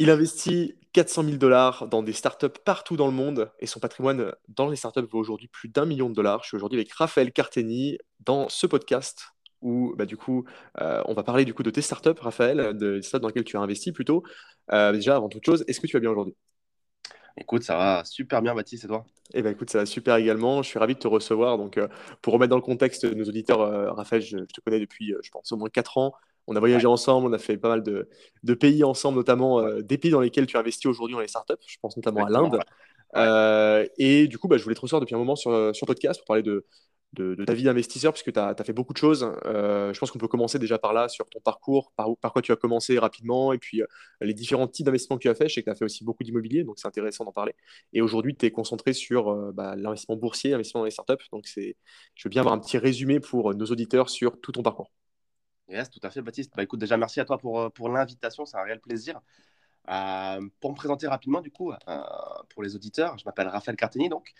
Il investit 400 000 dollars dans des startups partout dans le monde et son patrimoine dans les startups vaut aujourd'hui plus d'un million de dollars. Je suis aujourd'hui avec Raphaël Carteni dans ce podcast où bah, du coup euh, on va parler du coup de tes startups, Raphaël, de startups dans lesquelles tu as investi plutôt. Euh, déjà avant toute chose, est-ce que tu vas bien aujourd'hui? Écoute, ça va super bien, Baptiste, et toi? Eh ben écoute, ça va super également. Je suis ravi de te recevoir. Donc, euh, pour remettre dans le contexte nos auditeurs, Raphaël, je, je, te connais depuis, je pense, au moins 4 ans. On a voyagé ensemble, on a fait pas mal de, pays ensemble, notamment euh, des pays dans lesquels tu investis aujourd'hui dans les startups. Je pense notamment à l'Inde. Euh, et du coup, bah, je voulais te recevoir depuis un moment sur, euh, sur podcast pour parler de, de, ta vie d'investisseur, puisque tu as, fait beaucoup de choses. je pense qu'on peut commencer déjà par là, sur ton parcours, par, par quoi tu as commencé rapidement, et puis les différents types d'investissements que tu as fait. Je sais que tu as fait aussi beaucoup d'immobilier, donc c'est intéressant d'en parler. Et aujourd'hui, tu es concentré sur bah, l'investissement boursier, l'investissement dans les startups. Donc je veux bien avoir un petit résumé pour nos auditeurs sur tout ton parcours. Yes, tout à fait, Baptiste. Bah, écoute, déjà, merci à toi pour, euh, pour l'invitation. C'est un réel plaisir. Euh, pour me présenter rapidement, du coup, euh, pour les auditeurs, je m'appelle Raphaël Carteni, donc.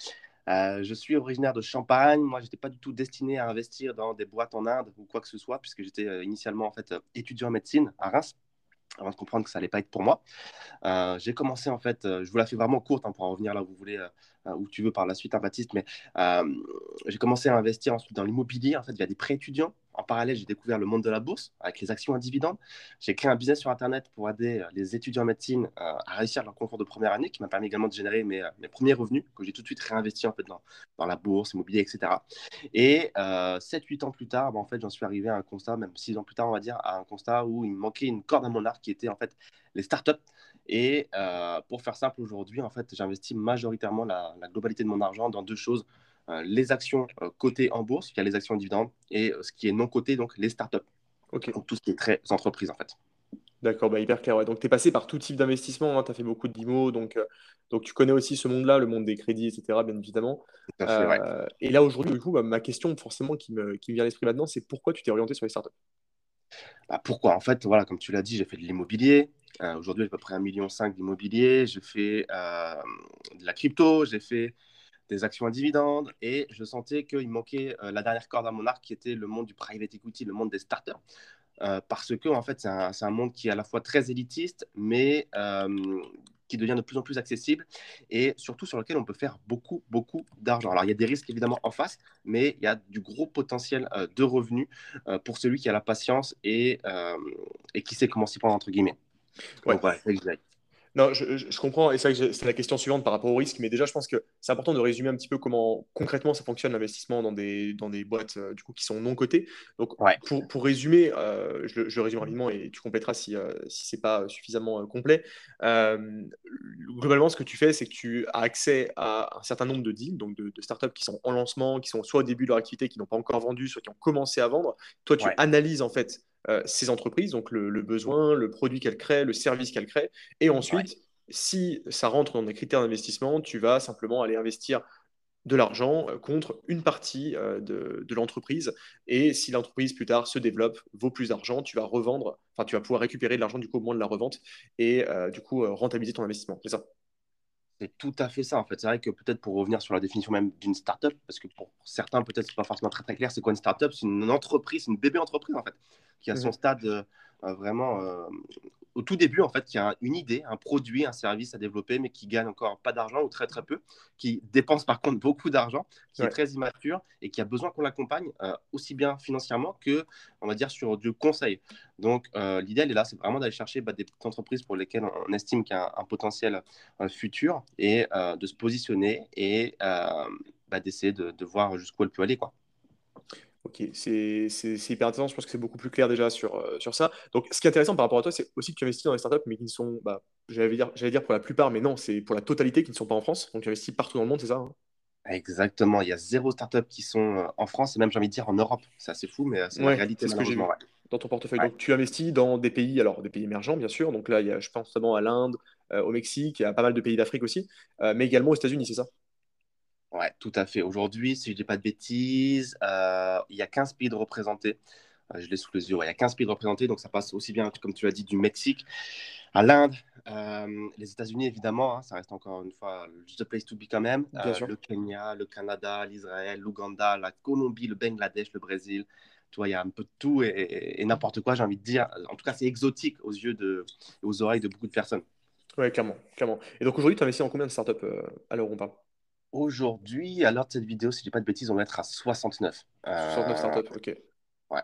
je suis originaire de Champagne. Moi, je n'étais pas du tout destiné à investir dans des boîtes en Inde ou quoi que ce soit, puisque j'étais initialement en fait étudiant en médecine à Reims avant de comprendre que ça allait pas être pour moi. j'ai commencé en fait, je vous la fais vraiment courte hein, pour en revenir là où vous voulez, où tu veux par la suite, hein, Baptiste, mais j'ai commencé à investir ensuite dans l'immobilier en fait via des prêts étudiants en parallèle, j'ai découvert le monde de la bourse avec les actions à dividendes. J'ai créé un business sur Internet pour aider euh, les étudiants en médecine euh, à réussir leur concours de première année, qui m'a permis également de générer mes, euh, premiers revenus, que j'ai tout de suite réinvesti en fait, dans, la bourse, immobilier, etc. Et 7-8 ans plus tard, bah, en fait, j'en suis arrivé à un constat, même 6 ans plus tard, on va dire, à un constat où il me manquait une corde à mon arc qui était en fait les startups. Et pour faire simple, aujourd'hui, en fait, j'investis majoritairement la, la globalité de mon argent dans deux choses euh, les actions euh, cotées en bourse, il y a les actions dividendes, et euh, ce qui est non coté, donc les startups. Donc tout ce qui est très entreprise en fait. D'accord, bah hyper clair. Donc tu es passé par tout type d'investissement, hein. tu as fait beaucoup de d'IMO, donc, donc tu connais aussi ce monde-là, le monde des crédits, etc., bien évidemment. Et là aujourd'hui, du coup, bah, ma question forcément qui me, qui me vient à l'esprit maintenant, c'est pourquoi tu t'es orienté sur les startups? Bah, Pourquoi? En fait, voilà, comme tu l'as dit, j'ai fait de l'immobilier. Aujourd'hui, j'ai à peu près 1,5 million d'immobilier. J'ai fait de la crypto, j'ai fait des actions à dividendes et je sentais qu'il manquait euh, la dernière corde à mon arc qui était le monde du private equity, le monde des starters. Euh, parce que en fait, c'est un, monde qui est à la fois très élitiste, mais euh, qui devient de plus en plus accessible et surtout sur lequel on peut faire beaucoup, beaucoup d'argent. Alors, il y a des risques évidemment en face, mais il y a du gros potentiel de revenus pour celui qui a la patience et qui sait comment s'y prendre, entre guillemets. Ouais. Donc, voilà, non, je, comprends, et c'est c'est la question suivante par rapport au risque, mais déjà, je pense que c'est important de résumer un petit peu comment concrètement ça fonctionne l'investissement dans des, dans des boîtes euh, du coup, qui sont non cotées. Donc, pour, pour, résumer, euh, je, je, résume rapidement et tu compléteras si, euh, si ce n'est pas suffisamment complet. globalement, ce que tu fais, c'est que tu as accès à un certain nombre de deals, donc de, startups qui sont en lancement, qui sont soit au début de leur activité, qui n'ont pas encore vendu, soit qui ont commencé à vendre. Toi, tu analyses en fait euh, ces entreprises, donc le, besoin, le produit qu'elles créent, le service qu'elles créent. Et ensuite, si ça rentre dans des critères d'investissement, tu vas simplement aller investir de l'argent euh, contre une partie euh, de, l'entreprise. Et si l'entreprise plus tard se développe, vaut plus d'argent, tu vas revendre, enfin tu vas pouvoir récupérer de l'argent du coup au moment de la revente et du coup rentabiliser ton investissement. C'est ça c'est tout à fait ça, en fait. C'est vrai que peut-être pour revenir sur la définition même d'une startup, parce que pour certains, peut-être, c'est pas forcément très, très clair, c'est quoi une startup C'est une entreprise, une bébé entreprise, en fait, qui a son stade euh, vraiment euh, au tout début, en fait, qui a une idée, un produit, un service à développer, mais qui gagne encore pas d'argent ou très très peu, qui dépense par contre beaucoup d'argent, qui est très immature et qui a besoin qu'on l'accompagne euh, aussi bien financièrement que, on va dire, sur du conseil. Donc, euh, l'idée, elle est là, c'est vraiment d'aller chercher bah, des entreprises pour lesquelles on estime qu'il y a un, potentiel futur et de se positionner et bah, d'essayer de, de, voir jusqu'où elle peut aller, quoi. Ok, c'est hyper intéressant. Je pense que c'est beaucoup plus clair déjà sur, euh, sur ça. Donc, ce qui est intéressant par rapport à toi, c'est aussi que tu investis dans des startups, mais qui ne sont, bah, j'allais dire, dire pour la plupart, mais non, c'est pour la totalité qui ne sont pas en France. Donc, tu investis partout dans le monde, c'est ça hein? Exactement. Il y a zéro startup qui sont euh, en France et même, j'ai envie de dire, en Europe. C'est assez fou, mais euh, c'est la réalité. C'est ce que j'ai vu dans ton portefeuille. Donc, tu investis dans des pays, alors des pays émergents, bien sûr. Donc là, il y a, je pense notamment à l'Inde, au Mexique, il y a pas mal de pays d'Afrique aussi, mais également aux États-Unis, c'est ça? Ouais, tout à fait. Aujourd'hui, si je ne dis pas de bêtises, euh, il y a 15 pays de représentés. Euh, je l'ai sous les yeux. il y a 15 pays de représentés, donc ça passe aussi bien, comme tu l'as dit, du Mexique à l'Inde, euh, les États-Unis, évidemment, hein, ça reste encore une fois the place to be quand même. le Kenya, le Canada, l'Israël, l'Ouganda, la Colombie, le Bangladesh, le Brésil. Tu vois, il y a un peu de tout et, n'importe quoi, j'ai envie de dire. En tout cas, c'est exotique aux yeux de, et aux oreilles de beaucoup de personnes. Ouais, clairement, clairement. Et donc aujourd'hui, tu investis dans combien de startups à l'heure où on parle Aujourd'hui, à l'heure de cette vidéo, si je dis pas de bêtises, on va être à 69. 69 Euh, startups, ok. ouais.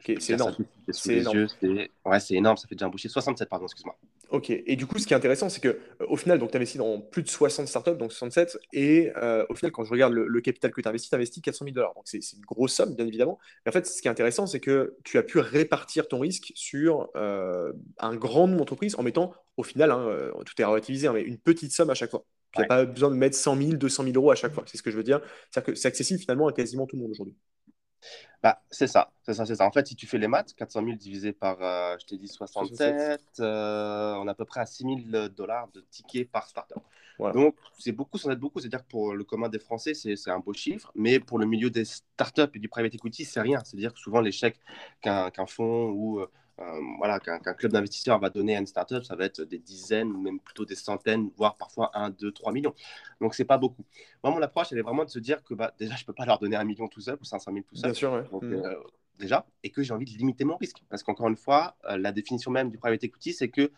Ok, c'est énorme. C'est énorme. yeux. Ouais, c'est énorme. Ça fait déjà un boucher. 67, pardon, excuse-moi. Ok, et du coup, ce qui est intéressant, c'est que euh, au final, tu investis dans plus de 60 startups, donc 67, et euh, au final, quand je regarde le, le capital que tu investis, tu investis 400 000 dollars. Donc, c'est c'est une grosse somme, bien évidemment. Mais en fait, ce qui est intéressant, c'est que tu as pu répartir ton risque sur euh, un grand nombre d'entreprises en mettant, au final, hein, euh, tout est relativisé, hein, mais une petite somme à chaque fois. Tu n'as Ouais. pas besoin de mettre 100 000, 200 000 euros à chaque fois. C'est ce que je veux dire. C'est-à-dire que c'est accessible finalement à quasiment tout le monde aujourd'hui. Bah, c'est ça, c'est ça, c'est ça. En fait, si tu fais les maths, 400 000 divisé par, euh, je t'ai dit 67, euh, on est à peu près à 6 000 dollars de tickets par startup. Voilà. Donc, c'est beaucoup sans être beaucoup. C'est-à-dire que pour le commun des Français, c'est c'est un beau chiffre. Mais pour le milieu des startups et du private equity, c'est rien. C'est-à-dire que souvent, l'échec qu'un qu'un fonds ou euh, voilà, qu'un club d'investisseurs va donner à une startup, ça va être des dizaines, ou même plutôt des centaines, voire parfois 1, 2, 3 millions. Donc, c'est pas beaucoup. Moi, mon approche, elle est vraiment de se dire que bah, déjà, je peux pas leur donner un million tout seul ou 500 000 tout seul. Bien sûr, ouais. Donc, Mm. euh, déjà, et que j'ai envie de limiter mon risque. Parce qu'encore une fois, euh, la définition même du private equity, c'est que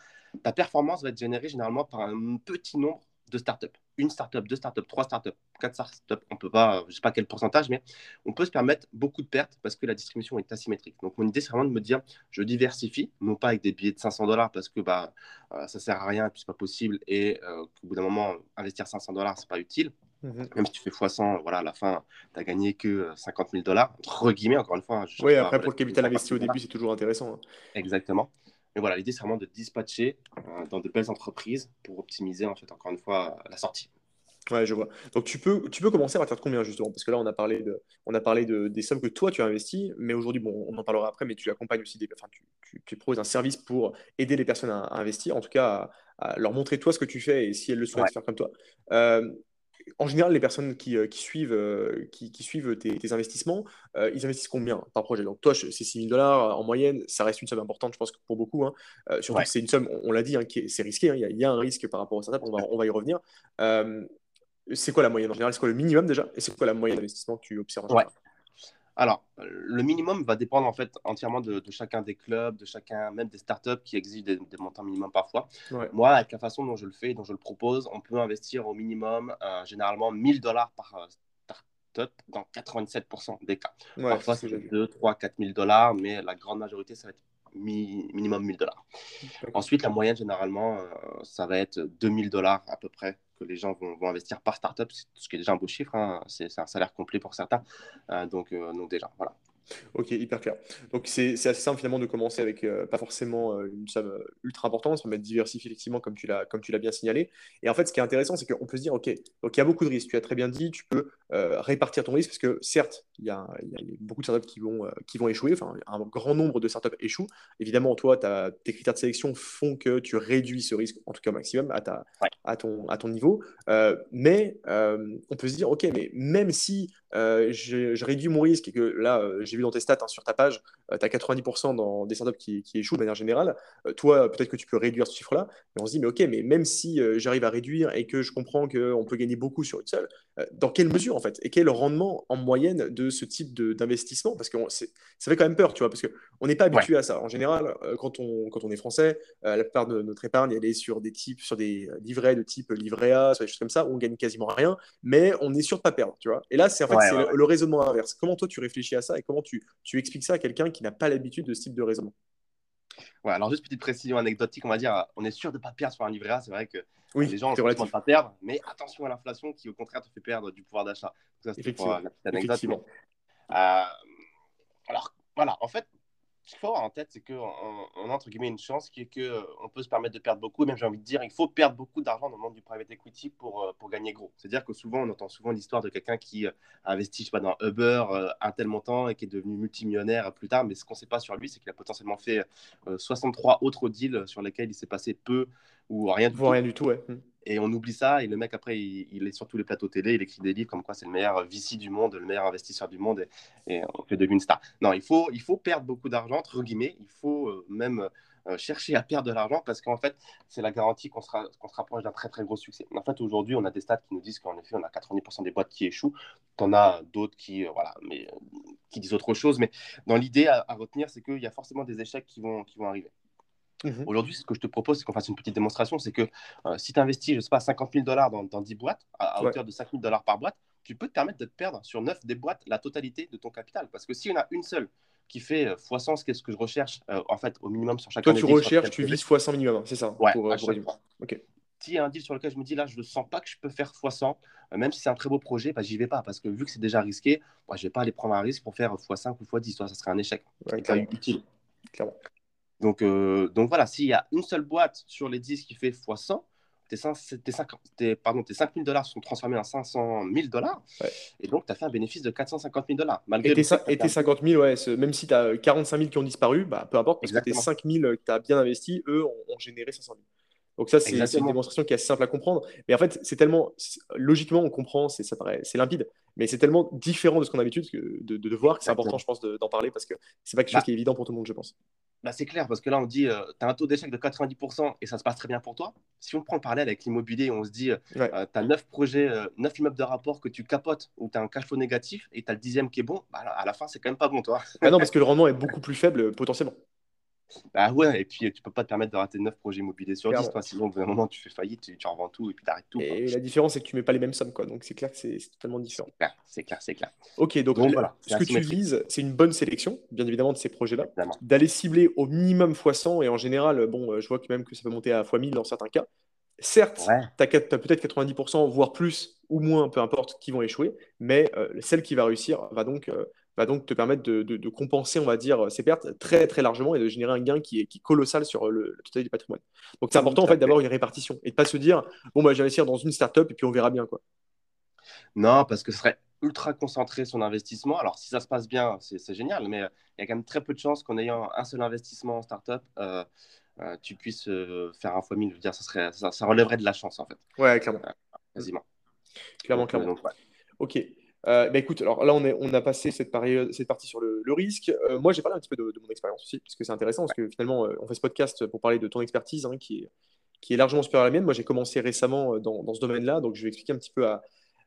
ta performance va être générée généralement par un petit nombre de startups. Une startup, deux startups, trois startups, quatre startups. On peut pas, euh, je sais pas quel pourcentage, mais on peut se permettre beaucoup de pertes parce que la distribution est asymétrique. Donc, mon idée, c'est vraiment de me dire, je diversifie, non pas avec des billets de 500 dollars parce que bah, euh, ça sert à rien et puis c'est pas possible et euh, qu'au bout d'un moment, investir 500 dollars, c'est pas utile Mhm. même si tu fais x100, voilà, à la fin, tu n'as gagné que euh, 50 000 dollars, entre guillemets, encore une fois. hein, je Oui, pas après, pour le capital investi au 50 000 début, c'est toujours intéressant. hein. Exactement. Mais voilà, l'idée, c'est vraiment de dispatcher euh, dans de belles entreprises pour optimiser, en fait, encore une fois, la sortie. Ouais, je vois. Donc tu peux, tu peux commencer à partir de combien justement? Parce que là, on a parlé de, on a parlé de, des sommes que toi tu as investies, mais aujourd'hui, bon, on en parlera après, mais tu accompagnes aussi des, enfin, tu, tu, tu proposes un service pour aider les personnes à, à investir, en tout cas à, à leur montrer toi ce que tu fais et si elles le souhaitent Ouais. faire comme toi. Euh, en général, les personnes qui, euh, qui suivent, euh, qui, qui suivent tes, tes investissements, euh, ils investissent combien par projet? Donc toi, c'est 6 000 dollars en moyenne, ça reste une somme importante, je pense que pour beaucoup, hein. Euh, surtout Ouais. que c'est une somme, on, on l'a dit, hein, c'est risqué, hein, il y a, il y a un risque par rapport aux startups, on va, on va y revenir. Euh, c'est quoi la moyenne en général? C'est quoi le minimum déjà? Et c'est quoi la moyenne d'investissement que tu observes en Ouais. Alors, le minimum va dépendre, en fait, entièrement de, de chacun des clubs, de chacun, même des startups qui exigent des, des montants minimums parfois. Ouais. Moi, avec la façon dont je le fais, dont je le propose, on peut investir au minimum, euh, généralement, 1000 dollars par euh, startup dans 97% des cas. Ouais, Parfois, c'est ce c'est que j'ai vu. 2, 3, 4 000 dollars, mais la grande majorité, ça va être mi- minimum 1000 dollars. Ensuite, la moyenne, généralement, euh, ça va être 2000 dollars à peu près les gens vont, investir par startup, ce qui est déjà un beau chiffre. hein. C'est c'est un salaire complet pour certains. Euh, donc, euh, donc, déjà, voilà. Ok, hyper clair. Donc c'est assez simple finalement de commencer avec euh, pas forcément euh, une somme euh, ultra importante, ça va être diversifié effectivement comme tu l'as bien signalé. Et en fait, ce qui est intéressant, c'est qu'on peut se dire, ok, donc il y a beaucoup de risques. Tu as très bien dit, tu peux répartir ton risque parce que certes, il y a, il y beaucoup de startups qui vont qui vont échouer. Enfin, un grand nombre de startups échouent. Évidemment, toi, t'as- tes critères de sélection font que tu réduis ce risque, en tout cas au maximum, à ta Ouais. à ton à ton niveau. Mais on peut se dire, ok, mais même si je, je réduis mon risque et que là, j'ai vu dans tes stats hein, sur ta page, tu as 90% dans des startups qui, échouent de manière générale. Euh, toi, peut-être que tu peux réduire ce chiffre-là, mais on se dit, mais ok, mais même si euh, j'arrive à réduire et que je comprends qu'on peut gagner beaucoup sur une seule, dans quelle mesure en fait Et quel rendement en moyenne de ce type d'investissement? Parce que on- c'est- ça fait quand même peur, tu vois, parce qu'on n'est pas habitué à ça. En général, euh, quand, on, quand on est français, euh, la plupart de notre épargne, elle est sur des types, sur des livrets de type livret A, sur des choses comme ça, où on gagne quasiment rien, mais on est sûr de pas perdre, tu vois. Et là, c'est en fait Ouais, c'est ouais, le, le raisonnement inverse. Comment toi tu réfléchis à ça et comment tu, tu expliques ça à quelqu'un qui n'a pas l'habitude de ce type de raisonnement? Ouais, alors, juste petite précision anecdotique, on va dire, on est sûr de ne pas perdre sur un livret A. C'est vrai que Oui, les gens ont le de pas perdre, mais attention à l'inflation qui, au contraire, te fait perdre du pouvoir d'achat. Ça, c'était pour Effectivement. euh, la petite anecdote. Effectivement. mais, euh, alors, voilà, en fait, ce qu'il faut avoir en tête, c'est qu'on on a entre guillemets une chance qui est qu'on peut se permettre de perdre beaucoup. Et même, j'ai envie de dire, il faut perdre beaucoup d'argent dans le monde du private equity pour, euh, pour gagner gros. C'est-à-dire que souvent, on entend souvent l'histoire de quelqu'un qui euh, a investi, je pas, dans Uber euh, un tel montant et qui est devenu multimillionnaire plus tard. Mais ce qu'on ne sait pas sur lui, c'est qu'il a potentiellement fait euh, 63 autres deals sur lesquels il s'est passé peu ou rien du tout. rien du tout, ouais. Hmm. Et on oublie ça, et le mec, après, il, il est sur tous les plateaux télé, il écrit des livres comme quoi c'est le meilleur VC du monde, le meilleur investisseur du monde, et, et on fait devenu une star. Non, il faut, il faut perdre beaucoup d'argent, entre guillemets, il faut euh, même euh, chercher à perdre de l'argent, parce qu'en fait, c'est la garantie qu'on sera- qu'on se rapproche d'un très très gros succès. En fait, aujourd'hui, on a des stats qui nous disent qu'en effet, on a 90% des boîtes qui échouent, t'en as d'autres qui, euh, voilà, mais, qui disent autre chose, mais dans l'idée à, à retenir, c'est qu'il y a forcément des échecs qui vont, qui vont arriver. Mhm. Aujourd'hui, ce que je te propose, c'est qu'on fasse une petite démonstration. C'est que euh, si tu investis, je sais pas, 50 000 dollars dans, dans, 10 boîtes, à, hauteur de 5 000 dollars par boîte, tu peux te permettre de te perdre sur 9 des boîtes la totalité de ton capital. Parce que si on a une seule qui fait x100 ce ce que je recherche euh, en fait au minimum sur chaque Toi, tu recherches, tu vises x100 minimum, hein, c'est ça Ouais, pour, pour Ok s'il y a un deal sur lequel je me dis là, je ne sens pas que je peux faire x100, euh, même si c'est un très beau projet, bah, j'y vais pas parce que vu que c'est déjà risqué, moi, je ne vais pas aller prendre un risque pour faire x5 ou x10. ça serait un échec. Ouais, utile. Donc, euh, donc voilà, s'il y a une seule boîte sur les 10 qui fait x100, tes, 5, tes, pardon, tes 5 000 dollars sont transformés en 500 000 dollars. Et donc, tu as fait un bénéfice de 450 000 dollars. Et tes, 50 000, ouais, même si tu as 45 000 qui ont disparu, bah, peu importe, parce que tes 5 000 que tu as bien investi, eux, ont, ont généré 500 000. Donc ça, c'est une démonstration qui est assez simple à comprendre. Mais en fait, c'est tellement, logiquement, on comprend, c'est limpide, mais c'est tellement différent de ce qu'on a l'habitude de, de, voir que c'est important, je pense, d'en parler parce que c'est pas quelque chose bah qui est évident pour tout le monde, je pense. Bah c'est clair, parce que là, on dit, euh, tu as un taux d'échec de 90% et ça se passe très bien pour toi. Si on prend le parallèle avec l'immobilier, on se dit, euh, tu as 9 projets, 9 euh, immeubles de rapport que tu capotes ou tu as un cash flow négatif et tu as le dixième qui est bon, bah, à la fin, c'est quand même pas bon, toi. ah non, parce que le rendement est beaucoup plus faible potentiellement. Bah ouais, et puis tu peux pas te permettre de rater 9 projets immobiliers sur 10, toi, sinon, d'un moment, tu fais faillite, tu, tu revends tout et puis tu arrêtes tout. Et la différence, c'est que tu mets pas les mêmes sommes, quoi. Donc c'est clair que c'est totalement différent. C'est clair, c'est clair, Ok, donc, voilà, ce que tu vises, c'est une bonne sélection, bien évidemment, de ces projets-là. D'aller cibler au minimum x100, et en général, bon, je vois que même que ça peut monter à x1000 dans certains cas. Certes, tu as, peut-être 90%, voire plus ou moins, peu importe, qui vont échouer, mais euh, celle qui va réussir va donc euh, va donc te permettre de, compenser, on va dire, ces pertes très très largement et de générer un gain qui est, qui colossal sur le, total du patrimoine. Donc c'est important en fait d'avoir une répartition et de pas se dire bon bah je vais investir dans une startup et puis on verra bien quoi. Non, parce que ce serait ultra concentré son investissement. Alors si ça se passe bien, c'est génial, mais il y a quand même très peu de chances qu'en ayant un seul investissement en startup, euh, euh, tu puisses euh, faire un fois mille. Je veux dire, ça, serait, ça, relèverait de la chance en fait. Ouais, clairement. quasiment. Clairement, clairement. Ok. Euh, bah, écoute, alors là, on, est, on a passé cette, période, cette partie sur le, risque. Euh, moi, j'ai parlé un petit peu de, mon expérience aussi, parce que c'est intéressant, parce que finalement, euh, on fait ce podcast pour parler de ton expertise, hein, qui, est, qui est largement supérieure à la mienne. Moi, j'ai commencé récemment dans, dans ce domaine-là, donc je vais expliquer un petit peu à,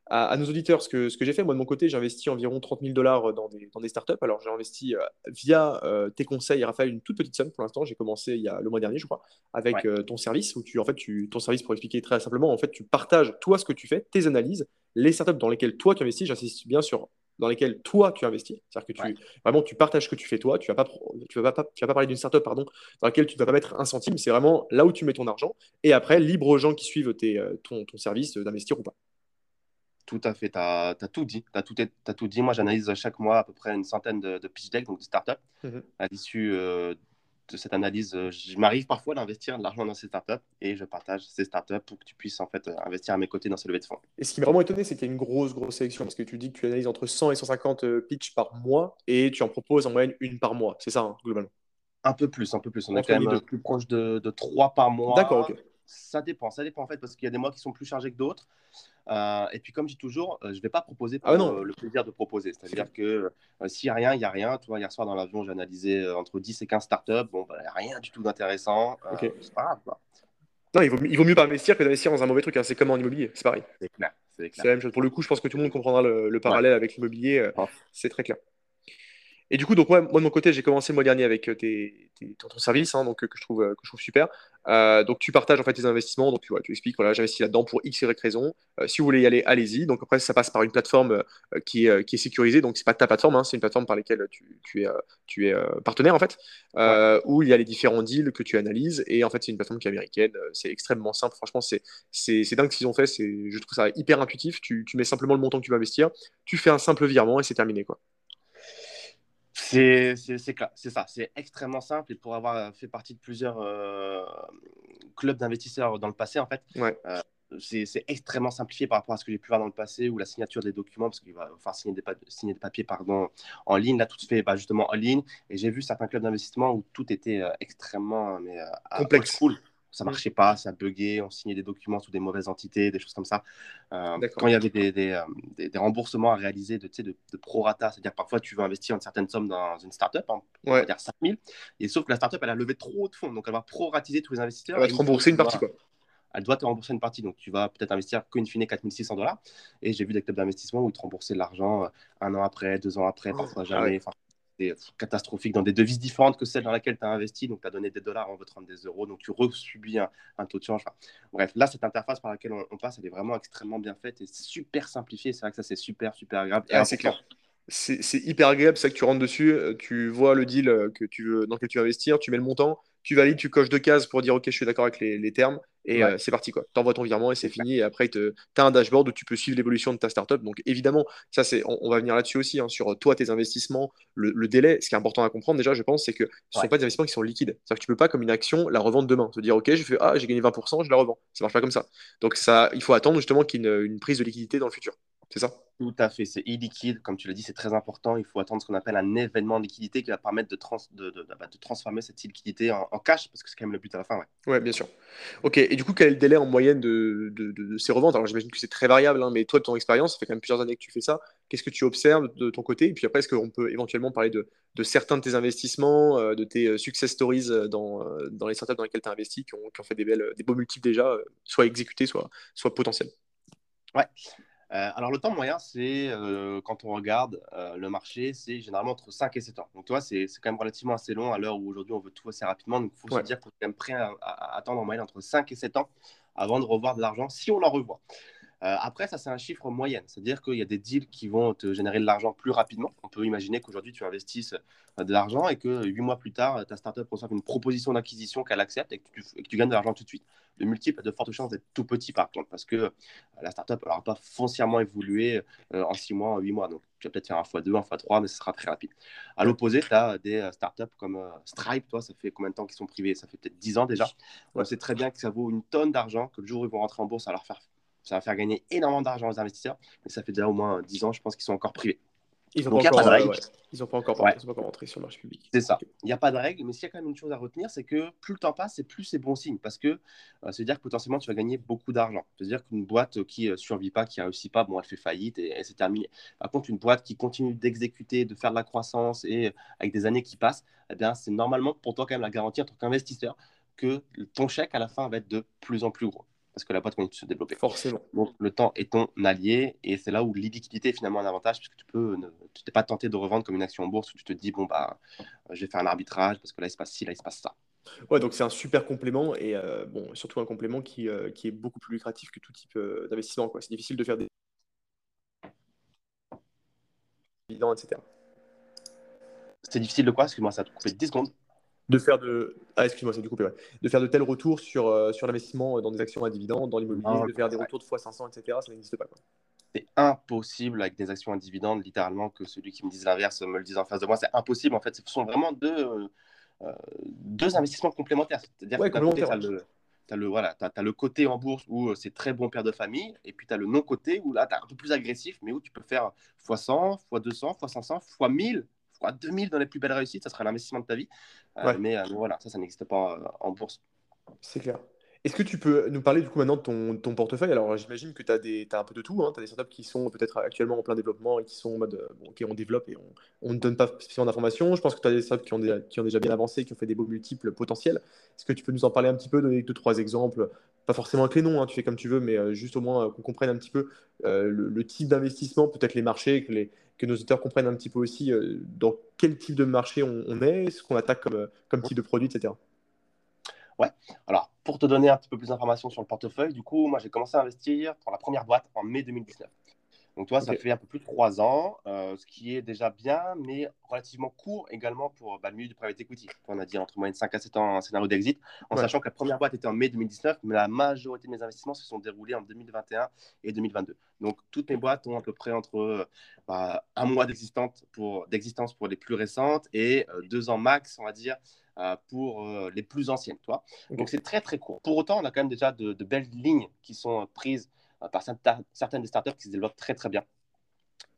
à, nos auditeurs ce que, ce que j'ai fait. Moi, de mon côté, j'ai investi environ 30 000 dollars dans des, dans des startups. Alors, j'ai investi euh, via euh, tes conseils, Raphaël, une toute petite somme pour l'instant. J'ai commencé il y a le mois dernier, je crois, avec euh, ton service, où tu, en fait, tu, ton service, pour expliquer très simplement, en fait, tu partages toi ce que tu fais, tes analyses, les startups dans lesquelles toi tu investis. J'insiste bien sur dans lesquelles toi tu investis. C'est-à-dire que tu, vraiment, tu partages ce que tu fais toi. Tu vas pas, tu vas pas, tu vas pas parler d'une startup, pardon, dans laquelle tu ne vas pas mettre un centime. C'est vraiment là où tu mets ton argent. Et après, libre aux gens qui suivent tes, ton, ton service d'investir ou pas. Tout à fait, tu as, tout dit. Tu as, as, tout dit. Moi, j'analyse chaque mois à peu près une centaine de, de pitch decks, donc de startups. Mmh à l'issue euh, de cette analyse, euh, je m'arrive parfois d'investir de l'argent dans ces startups et je partage ces startups pour que tu puisses en fait investir à mes côtés dans ces levées de fonds. Et ce qui m'a vraiment étonné, c'est qu'il y a une grosse, grosse sélection parce que tu dis que tu analyses entre 100 et 150 euh, pitches par mois et tu en proposes en moyenne une par mois. C'est ça, hein, globalement? Un peu plus, un peu plus. On est quand même plus proche de, de 3 par mois. D'accord, ok ça dépend, ça dépend en fait, parce qu'il y a des mois qui sont plus chargés que d'autres. Euh, et puis, comme je dis toujours, euh, je ne vais pas proposer pour ah euh, le plaisir de proposer. C'est-à-dire que s'il n'y a rien, il n'y a rien. Tu vois, hier soir dans l'avion, j'ai analysé entre 10 et 15 startups. Bon, bah, rien du tout d'intéressant. C'est pas grave. Non, il vaut, il vaut mieux pas investir que d'investir dans un mauvais truc. Hein. C'est comme en immobilier, c'est pareil. C'est clair. C'est la même chose. Pour le coup, je pense que tout le monde comprendra le, parallèle avec l'immobilier. C'est très clair. Et du coup, donc moi, moi de mon côté, j'ai commencé le mois dernier avec euh, tes, ton service, hein, donc euh, que je trouve euh, que je trouve super. donc tu partages en fait tes investissements, donc tu, vois, tu expliques voilà, j'investis là-dedans pour x y raison. si vous voulez y aller, allez-y. Donc après, ça passe par une plateforme qui, est, qui est sécurisée, donc c'est pas ta plateforme, hein, c'est une plateforme par laquelle tu, tu es, tu es partenaire en fait, où il y a les différents deals que tu analyses. Et en fait, c'est une plateforme qui est américaine. C'est extrêmement simple. Franchement, c'est c'est dingue ce qu'ils ont fait. Je trouve ça hyper intuitif. Tu, tu mets simplement le montant que tu vas investir, tu fais un simple virement et c'est terminé quoi. C'est ça, c'est extrêmement simple et pour avoir fait partie de plusieurs euh, clubs d'investisseurs dans le passé, en fait, euh, c'est extrêmement simplifié par rapport à ce que j'ai pu voir dans le passé ou la signature des documents, parce qu'il va falloir signer des, signer des papiers pardon, en ligne. Là, tout se fait bah, justement en ligne. Et j'ai vu certains clubs d'investissement où tout était euh, extrêmement mais, complexe ça mm. marchait pas, ça buguait, on signait des documents sous des mauvaises entités, des choses comme ça. Euh, quand il y avait des, des, euh, des, remboursements à réaliser de, de, de prorata, c'est-à-dire parfois tu veux investir une certaine somme dans une startup, hein, on va dire 5 000, et sauf que la startup elle a levé trop de fonds, donc elle va proratiser tous les investisseurs. Elle va te rembourser une partie quoi. Elle doit te rembourser une partie, donc tu vas peut-être investir qu'une fine 4600 dollars. Et j'ai vu des clubs d'investissement où ils te remboursaient l'argent euh, un an après, deux ans après, oh, parfois ah jamais. C'est catastrophique dans des devises différentes que celles dans lesquelles tu as investi. Donc, tu as donné des dollars, on veut te rendre des euros. Donc, tu resubis un, un taux de change. bref, là, cette interface par laquelle on, passe, elle est vraiment extrêmement bien faite et super simplifiée. C'est vrai que ça, c'est super, super agréable. Ah, c'est clair. C'est hyper agréable, c'est que tu rentres dessus, euh, tu vois le deal euh, que tu veux, dans lequel tu veux investir, tu mets le montant, tu valides, tu coches deux cases pour dire ok, je suis d'accord avec les, termes, et euh, c'est parti quoi. Tu envoies ton virement et c'est fini. Et après, tu as un dashboard où tu peux suivre l'évolution de ta startup. Donc évidemment, ça c'est, on, va venir là-dessus aussi hein, sur toi, tes investissements, le, délai. Ce qui est important à comprendre déjà, je pense, c'est que ce ne sont pas des investissements qui sont liquides. C'est-à-dire que tu peux pas comme une action la revendre demain. Te dire ok, j'ai fait ah j'ai gagné 20%, je la revends. Ça marche pas comme ça. Donc ça, il faut attendre justement qu'il y ait une prise de liquidité dans le futur. C'est ça Tout à fait, c'est illiquide, comme tu l'as dit, c'est très important. Il faut attendre ce qu'on appelle un événement de liquidité qui va permettre de, de, de, bah, transformer cette liquidité en, cash, parce que c'est quand même le but à la fin. Ouais. ouais, bien sûr. Ok, et du coup, quel est le délai en moyenne de, ces reventes? Alors j'imagine que c'est très variable, hein, mais toi, de ton expérience, ça fait quand même plusieurs années que tu fais ça. Qu'est-ce que tu observes de ton côté? Et puis après, est-ce qu'on peut éventuellement parler de, certains de tes investissements, euh, de tes euh, success stories euh, dans, dans les startups dans lesquelles tu as investi, qui ont, qui ont, fait des, belles, des beaux multiples déjà, soit exécutés, soit, soit potentiels? Ouais. Euh, alors, le temps moyen, c'est euh, quand on regarde euh, le marché, c'est généralement entre 5 et 7 ans. Donc, toi, c'est quand même relativement assez long à l'heure où aujourd'hui on veut tout assez rapidement. Donc, il faut se dire qu'on est quand même prêt à, attendre en moyenne entre 5 et 7 ans avant de revoir de l'argent si on en revoit. Après, ça, c'est un chiffre moyen. C'est-à-dire qu'il y a des deals qui vont te générer de l'argent plus rapidement. On peut imaginer qu'aujourd'hui, tu investisses de l'argent et que 8 mois plus tard, ta startup reçoit une proposition d'acquisition qu'elle accepte et que, tu, et que tu gagnes de l'argent tout de suite le multiple a de fortes chances d'être tout petit par contre, parce que euh, la startup n'aura pas foncièrement évolué euh, en 6 mois, en 8 mois. Donc, tu vas peut-être faire un x2, un x3, mais ce sera très rapide. À l'opposé, tu as des euh, startups comme Stripe, toi, ça fait combien de temps qu'ils sont privés? Ça fait peut-être 10 ans déjà. On sait très bien que ça vaut une tonne d'argent, que le jour où ils vont rentrer en bourse, ça, leur faire, ça va faire gagner énormément d'argent aux investisseurs, mais ça fait déjà au moins 10 ans, je pense, qu'ils sont encore privés. Ils n'ont pas, encore, euh, pas, encore, pas rentré sur le marché public. C'est ça. Il n'y a pas de règle, mais s'il y a quand même une chose à retenir, c'est que plus le temps passe, et plus c'est bon signe. Parce que euh, ça veut dire que potentiellement, tu vas gagner beaucoup d'argent. C'est-à-dire qu'une boîte qui ne euh, survit pas, qui ne réussit pas, bon, elle fait faillite et, c'est terminé. Par contre, une boîte qui continue d'exécuter, de faire de la croissance et avec des années qui passent, eh bien, c'est normalement pour toi quand même la garantie en tant qu'investisseur que ton chèque à la fin va être de plus en plus gros parce que la boîte continue de se développer. Forcément. Donc le temps est ton allié et c'est là où l'illiquidité est finalement un avantage puisque tu peux, tu t'es pas tenté de revendre comme une action en bourse où tu te dis bon bah je vais faire un arbitrage parce que là il se passe ci, là il se passe ça. Ouais, donc c'est un super complément et euh, bon surtout un complément qui, euh, qui, est beaucoup plus lucratif que tout type euh, d'investissement. C'est difficile de faire des etc. C'est difficile de quoi? Excuse-moi, ça a coupé 10 secondes de faire de ah excuse-moi c'est du coupé de faire de tels retours sur, euh, sur l'investissement dans des actions à dividendes dans l'immobilier ah, de faire des retours de x500 etc ça n'existe pas c'est impossible avec des actions à dividendes littéralement que celui qui me dise l'inverse me le dise en face de moi. C'est impossible en fait. Ce sont vraiment deux euh, deux investissements complémentaires. C'est-à-dire que tu as le as le, voilà, as, le côté en bourse où euh, c'est très bon père de famille, et puis tu as le non-côté où là, tu es un peu plus agressif, mais où tu peux faire x100, x200, x500, x1000, 2000 dans les plus belles réussites, ça sera l'investissement de ta vie. Euh, euh, mais voilà, ça, ça n'existe pas euh, en bourse. C'est clair. Est-ce que tu peux nous parler du coup maintenant de ton, portefeuille? Alors j'imagine que tu as, un peu de tout, hein. tu as des startups qui sont peut-être actuellement en plein développement et qui sont en mode, bon, ok on développe et on, ne donne pas spécialement d'informations. Je pense que tu as des startups qui ont, déjà, bien avancé, qui ont fait des beaux multiples potentiels. Est-ce que tu peux nous en parler un petit peu, donner deux, trois exemples? Pas forcément avec les noms, hein, tu fais comme tu veux, mais juste au moins qu'on comprenne un petit peu le, type d'investissement, peut-être les marchés, que nos auditeurs comprennent un petit peu aussi euh, dans quel type de marché on, est, ce qu'on attaque comme, comme type de produit, etc. Ouais, alors pour te donner un petit peu plus d'informations sur le portefeuille, du coup, moi j'ai commencé à investir pour la première boîte en mai 2019. Donc, toi, ça fait un peu plus de trois ans, euh, ce qui est déjà bien, mais relativement court également pour bah, le milieu du private equity. On a dit entre moyenne 5 à 7 ans un scénario d'exit, en sachant que la première boîte était en mai 2019, mais la majorité de mes investissements se sont déroulés en 2021 et 2022. Donc, toutes mes boîtes ont à peu près entre bah, un mois d'existence pour, pour les plus récentes et euh, deux ans max, on va dire, pour les plus anciennes. Toi. Donc, c'est très, très court. Pour autant, on a quand même déjà de belles lignes qui sont prises euh, par certaines des startups qui se développent très très bien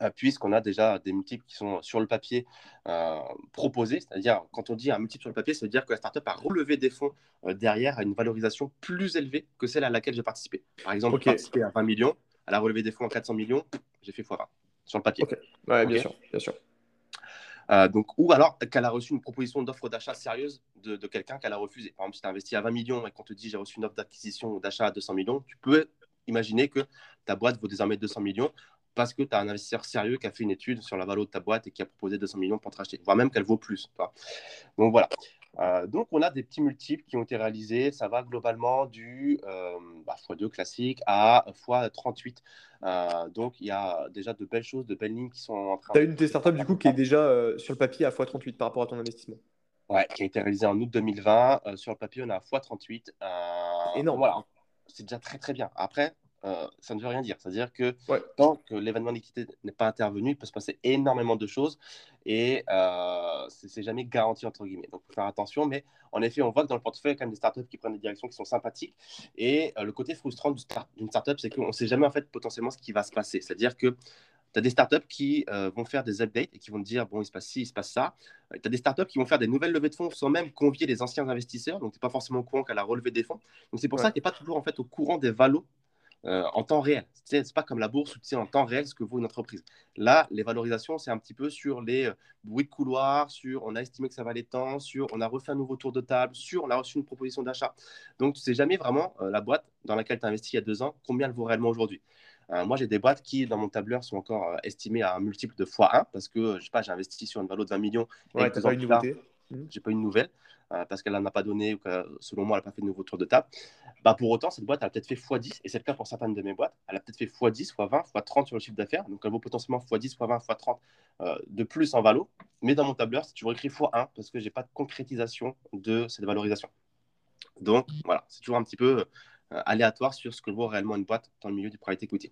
euh, puisqu'on a déjà des multiples qui sont sur le papier euh, proposés. C'est-à-dire, quand on dit un multiple sur le papier, ça veut dire que la startup a relevé des fonds derrière à une valorisation plus élevée que celle à laquelle j'ai participé. Par exemple, okay. j'ai participé à 20 millions, elle a relevé des fonds à 400 millions, j'ai fait x20 sur le papier. Ouais, bien sûr, bien sûr. Donc, ou alors qu'elle a reçu une proposition d'offre d'achat sérieuse de, de quelqu'un qu'elle a refusé. Par exemple, si tu as investi à 20 millions et qu'on te dit j'ai reçu une offre d'acquisition ou d'achat à 200 millions, tu peux imaginer que ta boîte vaut désormais 200 millions parce que tu as un investisseur sérieux qui a fait une étude sur la valeur de ta boîte et qui a proposé 200 millions pour te racheter, voire même qu'elle vaut plus. Donc voilà. Euh, donc on a des petits multiples qui ont été réalisés. Ça va globalement du euh, bah, x2 classique à x38. Euh, donc il y a déjà de belles choses, de belles lignes qui sont en train. Tu as une des startups du coup qui est déjà sur le papier à x38 par rapport à ton investissement? Ouais, qui a été réalisé en août 2020. sur le papier, on a x38. Énorme. Voilà, c'est déjà très très bien. Après, euh, ça ne veut rien dire. C'est-à-dire que tant que l'événement d'équité n'est pas intervenu, il peut se passer énormément de choses et euh, c'est jamais garanti, entre guillemets. Donc, il faut faire attention. Mais en effet, on voit que dans le portefeuille, il y a quand même des startups qui prennent des directions qui sont sympathiques. Et euh, le côté frustrant d'une startup, c'est qu'on ne sait jamais en fait potentiellement ce qui va se passer. C'est-à-dire que tu as des startups qui euh, vont faire des updates et qui vont te dire bon, il se passe ci, il se passe ça. Tu as des startups qui vont faire des nouvelles levées de fonds sans même convier les anciens investisseurs. Donc, tu n'es pas forcément au courant qu'à la relevée des fonds. Donc, c'est pour ça que tu n'es pas toujours en fait au courant des valos euh, en temps réel. Ce n'est pas comme la bourse où tu sais en temps réel ce que vaut une entreprise. Là, les valorisations, c'est un petit peu sur les euh, bruits de couloir, sur on a estimé que ça valait tant, sur on a refait un nouveau tour de table, sur on a reçu une proposition d'achat. Donc, tu ne sais jamais vraiment euh, la boîte dans laquelle tu as investi il y a deux ans, combien elle vaut réellement aujourd'hui. moi, j'ai des boîtes qui, dans mon tableur, sont encore estimées à un multiple de x1 parce que, je sais pas, j'ai investi sur une valeur de 20 millions. Ouais, tu pas une nouveauté. Mmh. J'ai pas une nouvelle. Euh, parce qu'elle n'en a pas donné ou que, selon moi, elle n'a pas fait de nouveau tour de table. Bah, pour autant, cette boîte, elle a peut-être fait x10, et c'est le cas pour certaines de mes boîtes. Elle a peut-être fait x10, x20, x30 sur le chiffre d'affaires. Donc, elle vaut potentiellement x10, x20, x30 de plus en valo. Mais dans mon tableur, c'est toujours écrit x1 parce que je n'ai pas de concrétisation de cette valorisation. Donc, voilà, c'est toujours un petit peu euh, aléatoire sur ce que vaut réellement une boîte dans le milieu du private equity.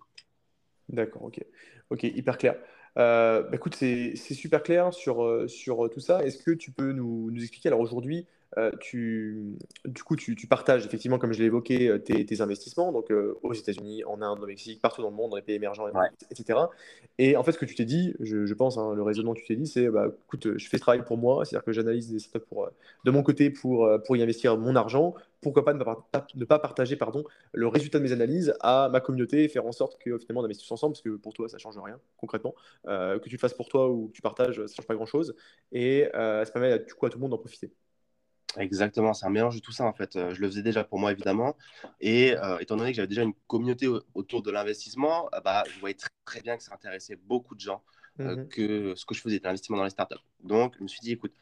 D'accord, ok. Ok, hyper clair. Euh, bah, écoute, c'est super clair sur, euh, sur tout ça. Est-ce que tu peux nous, nous expliquer, alors aujourd'hui, euh, tu, du coup, tu, tu, partages effectivement, comme je l'ai évoqué, tes, tes, investissements, donc aux États-Unis, en Inde, au Mexique, partout dans le monde, dans les pays émergents, etc. Et en fait, ce que tu t'es dit, je, je pense, hein, le raisonnement que tu t'es dit, c'est bah, écoute, je fais ce travail pour moi, c'est-à-dire que j'analyse des startups pour, de mon côté pour, pour y investir mon argent pourquoi pas ne pas, partager pardon, le résultat de mes analyses à ma communauté et faire en sorte que finalement on investisse ensemble, parce que pour toi ça change rien concrètement, euh, que tu le fasses pour toi ou que tu partages, ça change pas grand chose, et euh, ça permet à, du coup, à tout le monde d'en profiter. Exactement, c'est un mélange de tout ça en fait. Euh, je le faisais déjà pour moi évidemment, et étant donné que j'avais déjà une communauté autour de l'investissement, bah, je voyais très, très, bien que ça intéressait beaucoup de gens mmh que ce que je faisais, l'investissement dans les startups. Donc je me suis dit, écoute,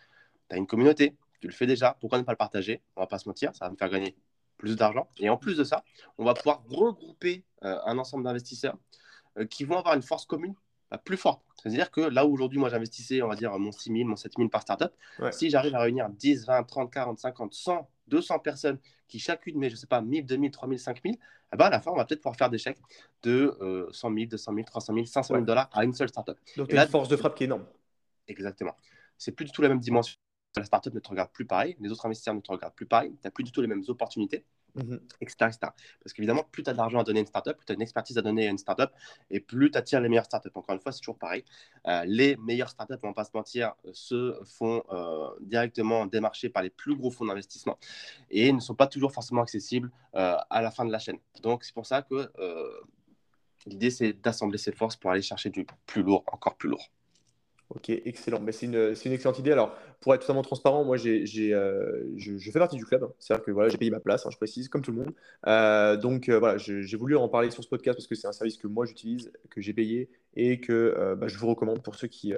tu as une communauté, tu le fais déjà, pourquoi ne pas le partager? On va pas se mentir, ça va me faire gagner plus d'argent. Et en plus de ça, on va pouvoir regrouper euh, un ensemble d'investisseurs euh, qui vont avoir une force commune plus forte. C'est-à-dire que là où aujourd'hui, moi, j'investissais, on va dire, mon 6 000, mon 7 000 par startup, si j'arrive à réunir 10, 20, 30, 40, 50, 100, 200 personnes qui chacune met, je sais pas, 1000, 2000, 3000, 5000, eh ben, à la fin, on va peut-être pouvoir faire des chèques de 100 000, 200 000, 300 000, 500 000 dollars à une seule startup. Donc, il y a une force de frappe qui est énorme. Exactement. C'est plus du tout la même dimension la startup ne te regarde plus pareil, les autres investisseurs ne te regardent plus pareil, tu n'as plus du tout les mêmes opportunités, etc., mhm. Parce qu'évidemment, plus tu as d'argent à donner à une startup, plus tu as une expertise à donner à une startup, et plus tu attires les meilleures startups. Encore une fois, c'est toujours pareil. Euh, les meilleures startups, on ne va pas se mentir, se font euh, directement démarcher par les plus gros fonds d'investissement et ne sont pas toujours forcément accessibles euh, à la fin de la chaîne. Donc, c'est pour ça que l'idée, c'est d'assembler ses forces pour aller chercher du plus lourd, encore plus lourd. Ok, excellent. Mais c'est une, une, excellente idée. Alors, pour être totalement transparent, moi, j'ai, euh, je, fais partie du club. C'est-à-dire que voilà, j'ai payé ma place, hein, je précise, comme tout le monde. Euh, donc, euh, voilà, j'ai voulu en parler sur ce podcast parce que c'est un service que moi, j'utilise, que j'ai payé et que bah, je vous recommande pour ceux qui,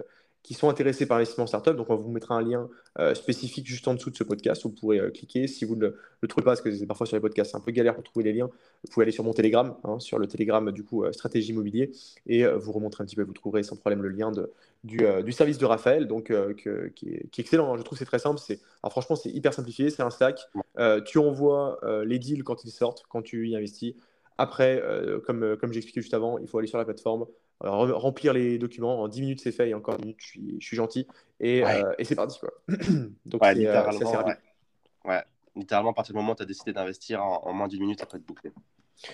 qui sont intéressés par l'investissement startup. Donc, on vous mettra un lien euh, spécifique juste en dessous de ce podcast. Vous pourrez euh, cliquer. Si vous ne le, trouvez pas, parce que parfois sur les podcasts, c'est un peu galère pour trouver les liens, vous pouvez aller sur mon Telegram, hein, sur le Telegram du coup euh, Stratégie Immobilier, et vous remontrer un petit peu. Vous trouverez sans problème le lien du, service de Raphaël, donc qui, est, excellent. Hein. Je trouve c'est très simple. C'est, franchement, c'est hyper simplifié. C'est un Slack. tu envoies les deals quand ils sortent, quand tu y investis. Après, comme, comme j'expliquais juste avant, il faut aller sur la plateforme, remplir les documents. En 10 minutes, c'est fait. Et encore 10 minutes, je suis, je suis gentil. Et, euh, et c'est parti. Quoi. Donc, ouais, euh, littéralement, assez rapide. Ouais. littéralement, à partir du moment où tu as décidé d'investir en, moins d'une minute après de boucler.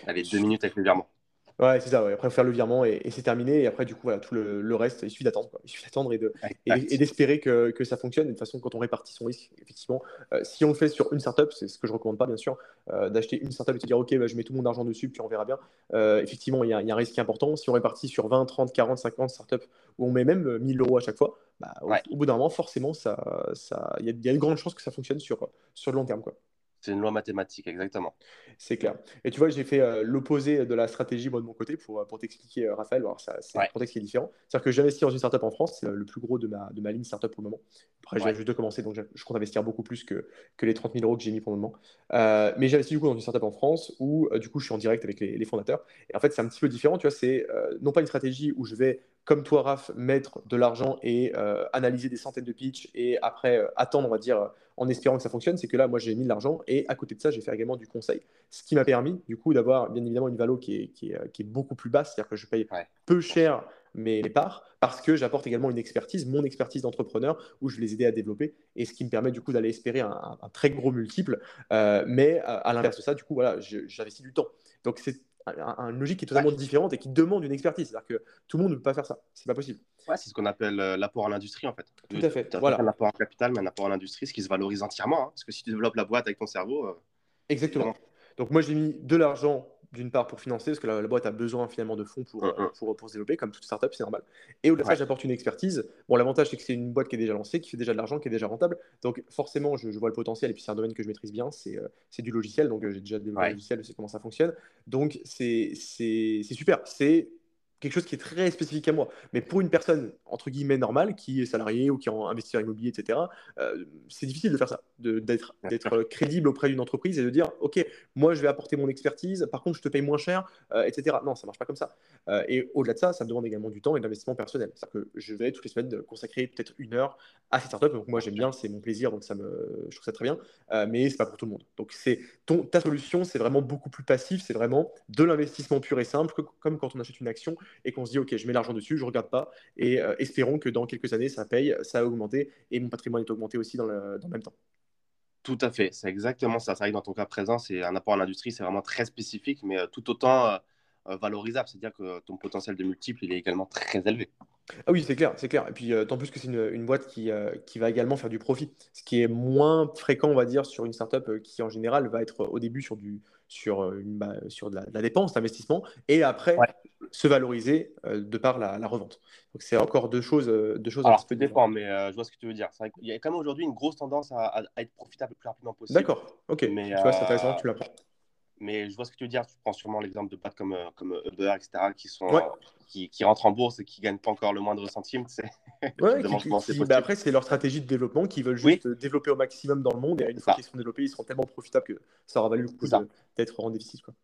Allez, deux minutes avec le virement. Ouais, c'est ça. Après, faut faire le virement et, c'est terminé. Et après, du coup, voilà, tout le, reste, il suffit d'attendre. Il suffit d'attendre et, de, et, d'espérer que, que, ça fonctionne. Et de toute façon, quand on répartit son risque, effectivement, euh, si on le fait sur une startup, c'est ce que je recommande pas, bien sûr, euh, d'acheter une startup et de dire, OK, bah, je mets tout mon argent dessus, puis on verra bien. Euh, effectivement, il y, a, y, a un risque important. Si on répartit sur 20, 30, 40, 50 startups où on met même 1000 euros à chaque fois, bah, au, bout d'un moment, forcément, il ça, y, a, y a une grande chance que ça fonctionne sur, sur le long terme. Quoi. C'est une loi mathématique, exactement. C'est clair. Et tu vois, j'ai fait euh, l'opposé de la stratégie, moi, de mon côté, pour, pour t'expliquer, euh, Raphaël. Alors, c'est un contexte qui est différent. C'est-à-dire que j'investis dans une startup en France, c'est le plus gros de ma, de ma ligne startup pour le moment. Après, j'ai juste de commencer, donc je compte investir beaucoup plus que, que les 30 000 euros que j'ai mis pour le moment. Euh, mais j'investis du coup dans une startup en France où, du coup, je suis en direct avec les, les fondateurs. Et en fait, c'est un petit peu différent, tu vois, c'est non pas une stratégie où je vais comme toi, Raph, mettre de l'argent et analyser des centaines de pitchs et après attendre, on va dire, en espérant que ça fonctionne, c'est que là, moi, j'ai mis de l'argent et à côté de ça, j'ai fait également du conseil. Ce qui m'a permis, du coup, d'avoir bien évidemment une valeur qui est, qui est, beaucoup plus basse, c'est-à-dire que je paye peu cher mes, parts parce que j'apporte également une expertise, mon expertise d'entrepreneur, où je vais les aider à développer et ce qui me permet du coup d'aller espérer un, très gros multiple. Euh, mais à, l'inverse de ça, du coup, voilà, j'investis du temps. Donc, c'est une logique qui est totalement différente et qui demande une expertise. C'est-à-dire que tout le monde ne peut pas faire ça. C'est pas possible. Ouais, c'est ce qu'on appelle euh, l'apport à l'industrie en fait. Tout à fait. Voilà. Un apport à capital, mais un apport à l'industrie, ce qui se valorise entièrement. Hein. parce que si tu développes la boîte avec ton cerveau. Euh, Exactement. Donc moi j'ai mis de l'argent d'une part pour financer, parce que la, boîte a besoin finalement de fonds pour, pour, pour, se développer, comme toute startup, c'est normal. Et au-delà de ça, j'apporte une expertise. Bon, l'avantage, c'est que c'est une boîte qui est déjà lancée, qui fait déjà de l'argent, qui est déjà rentable. Donc forcément, je, vois le potentiel, et puis c'est un domaine que je maîtrise bien, c'est euh, du logiciel, donc euh, j'ai déjà développé le logiciel, je sais comment ça fonctionne. Donc c'est super. C'est quelque chose qui est très spécifique à moi. Mais pour une personne, entre guillemets, normale, qui est salariée ou qui est investisseur immobilier, etc., euh, c'est difficile de faire ça, d'être crédible auprès d'une entreprise et de dire, OK, moi, je vais apporter mon expertise, par contre, je te paye moins cher, euh, etc. Non, ça marche pas comme ça. Euh, et au-delà de ça, ça me demande également du temps et de l'investissement personnel. C'est-à-dire que je vais toutes les semaines consacrer peut-être une heure à cette startup. Donc moi, j'aime bien, c'est mon plaisir, donc ça me, je trouve ça très bien. mais c'est pas pour tout le monde. Donc c'est ta solution, c'est vraiment beaucoup plus passif, c'est vraiment de l'investissement pur et simple, comme quand on achète une action et qu'on se dit, OK, je mets l'argent dessus, je ne regarde pas, et euh, espérons que dans quelques années, ça paye, ça a augmenté, et mon patrimoine est augmenté aussi dans le, dans le même temps. Tout à fait, c'est exactement ça. Ça arrive dans ton cas présent, c'est un apport à l'industrie, c'est vraiment très spécifique, mais euh, tout autant euh, valorisable. C'est-à-dire que ton potentiel de multiple, il est également très élevé. Ah oui, c'est clair, c'est clair. Et puis, tant plus que c'est une, une, boîte qui, qui va également faire du profit, ce qui est moins fréquent, on va dire, sur une startup qui, en général, va être au début sur, du, sur, une, bah, sur de la, dépense, d'investissement, et après, se valoriser euh, de par la, revente. Donc c'est encore deux choses, euh, deux choses Alors, un peu dépend, mais euh, je vois ce que tu veux dire. Il y a quand même aujourd'hui une grosse tendance à, être profitable le plus rapidement possible. D'accord, ok. Mais, tu vois, c'est intéressant, tu l'apprends. Mais je vois ce que tu veux dire. Tu prends sûrement l'exemple de boîtes comme, comme Uber, etc., qui, sont, qui, qui, rentrent en bourse et qui ne gagnent pas encore le moindre centime. Ouais, bah après, c'est leur stratégie de développement qui veulent juste développer au maximum dans le monde. Et une fois qu'ils seront développés, ils seront tellement profitables que ça aura valu le coup d'être en déficit. Quoi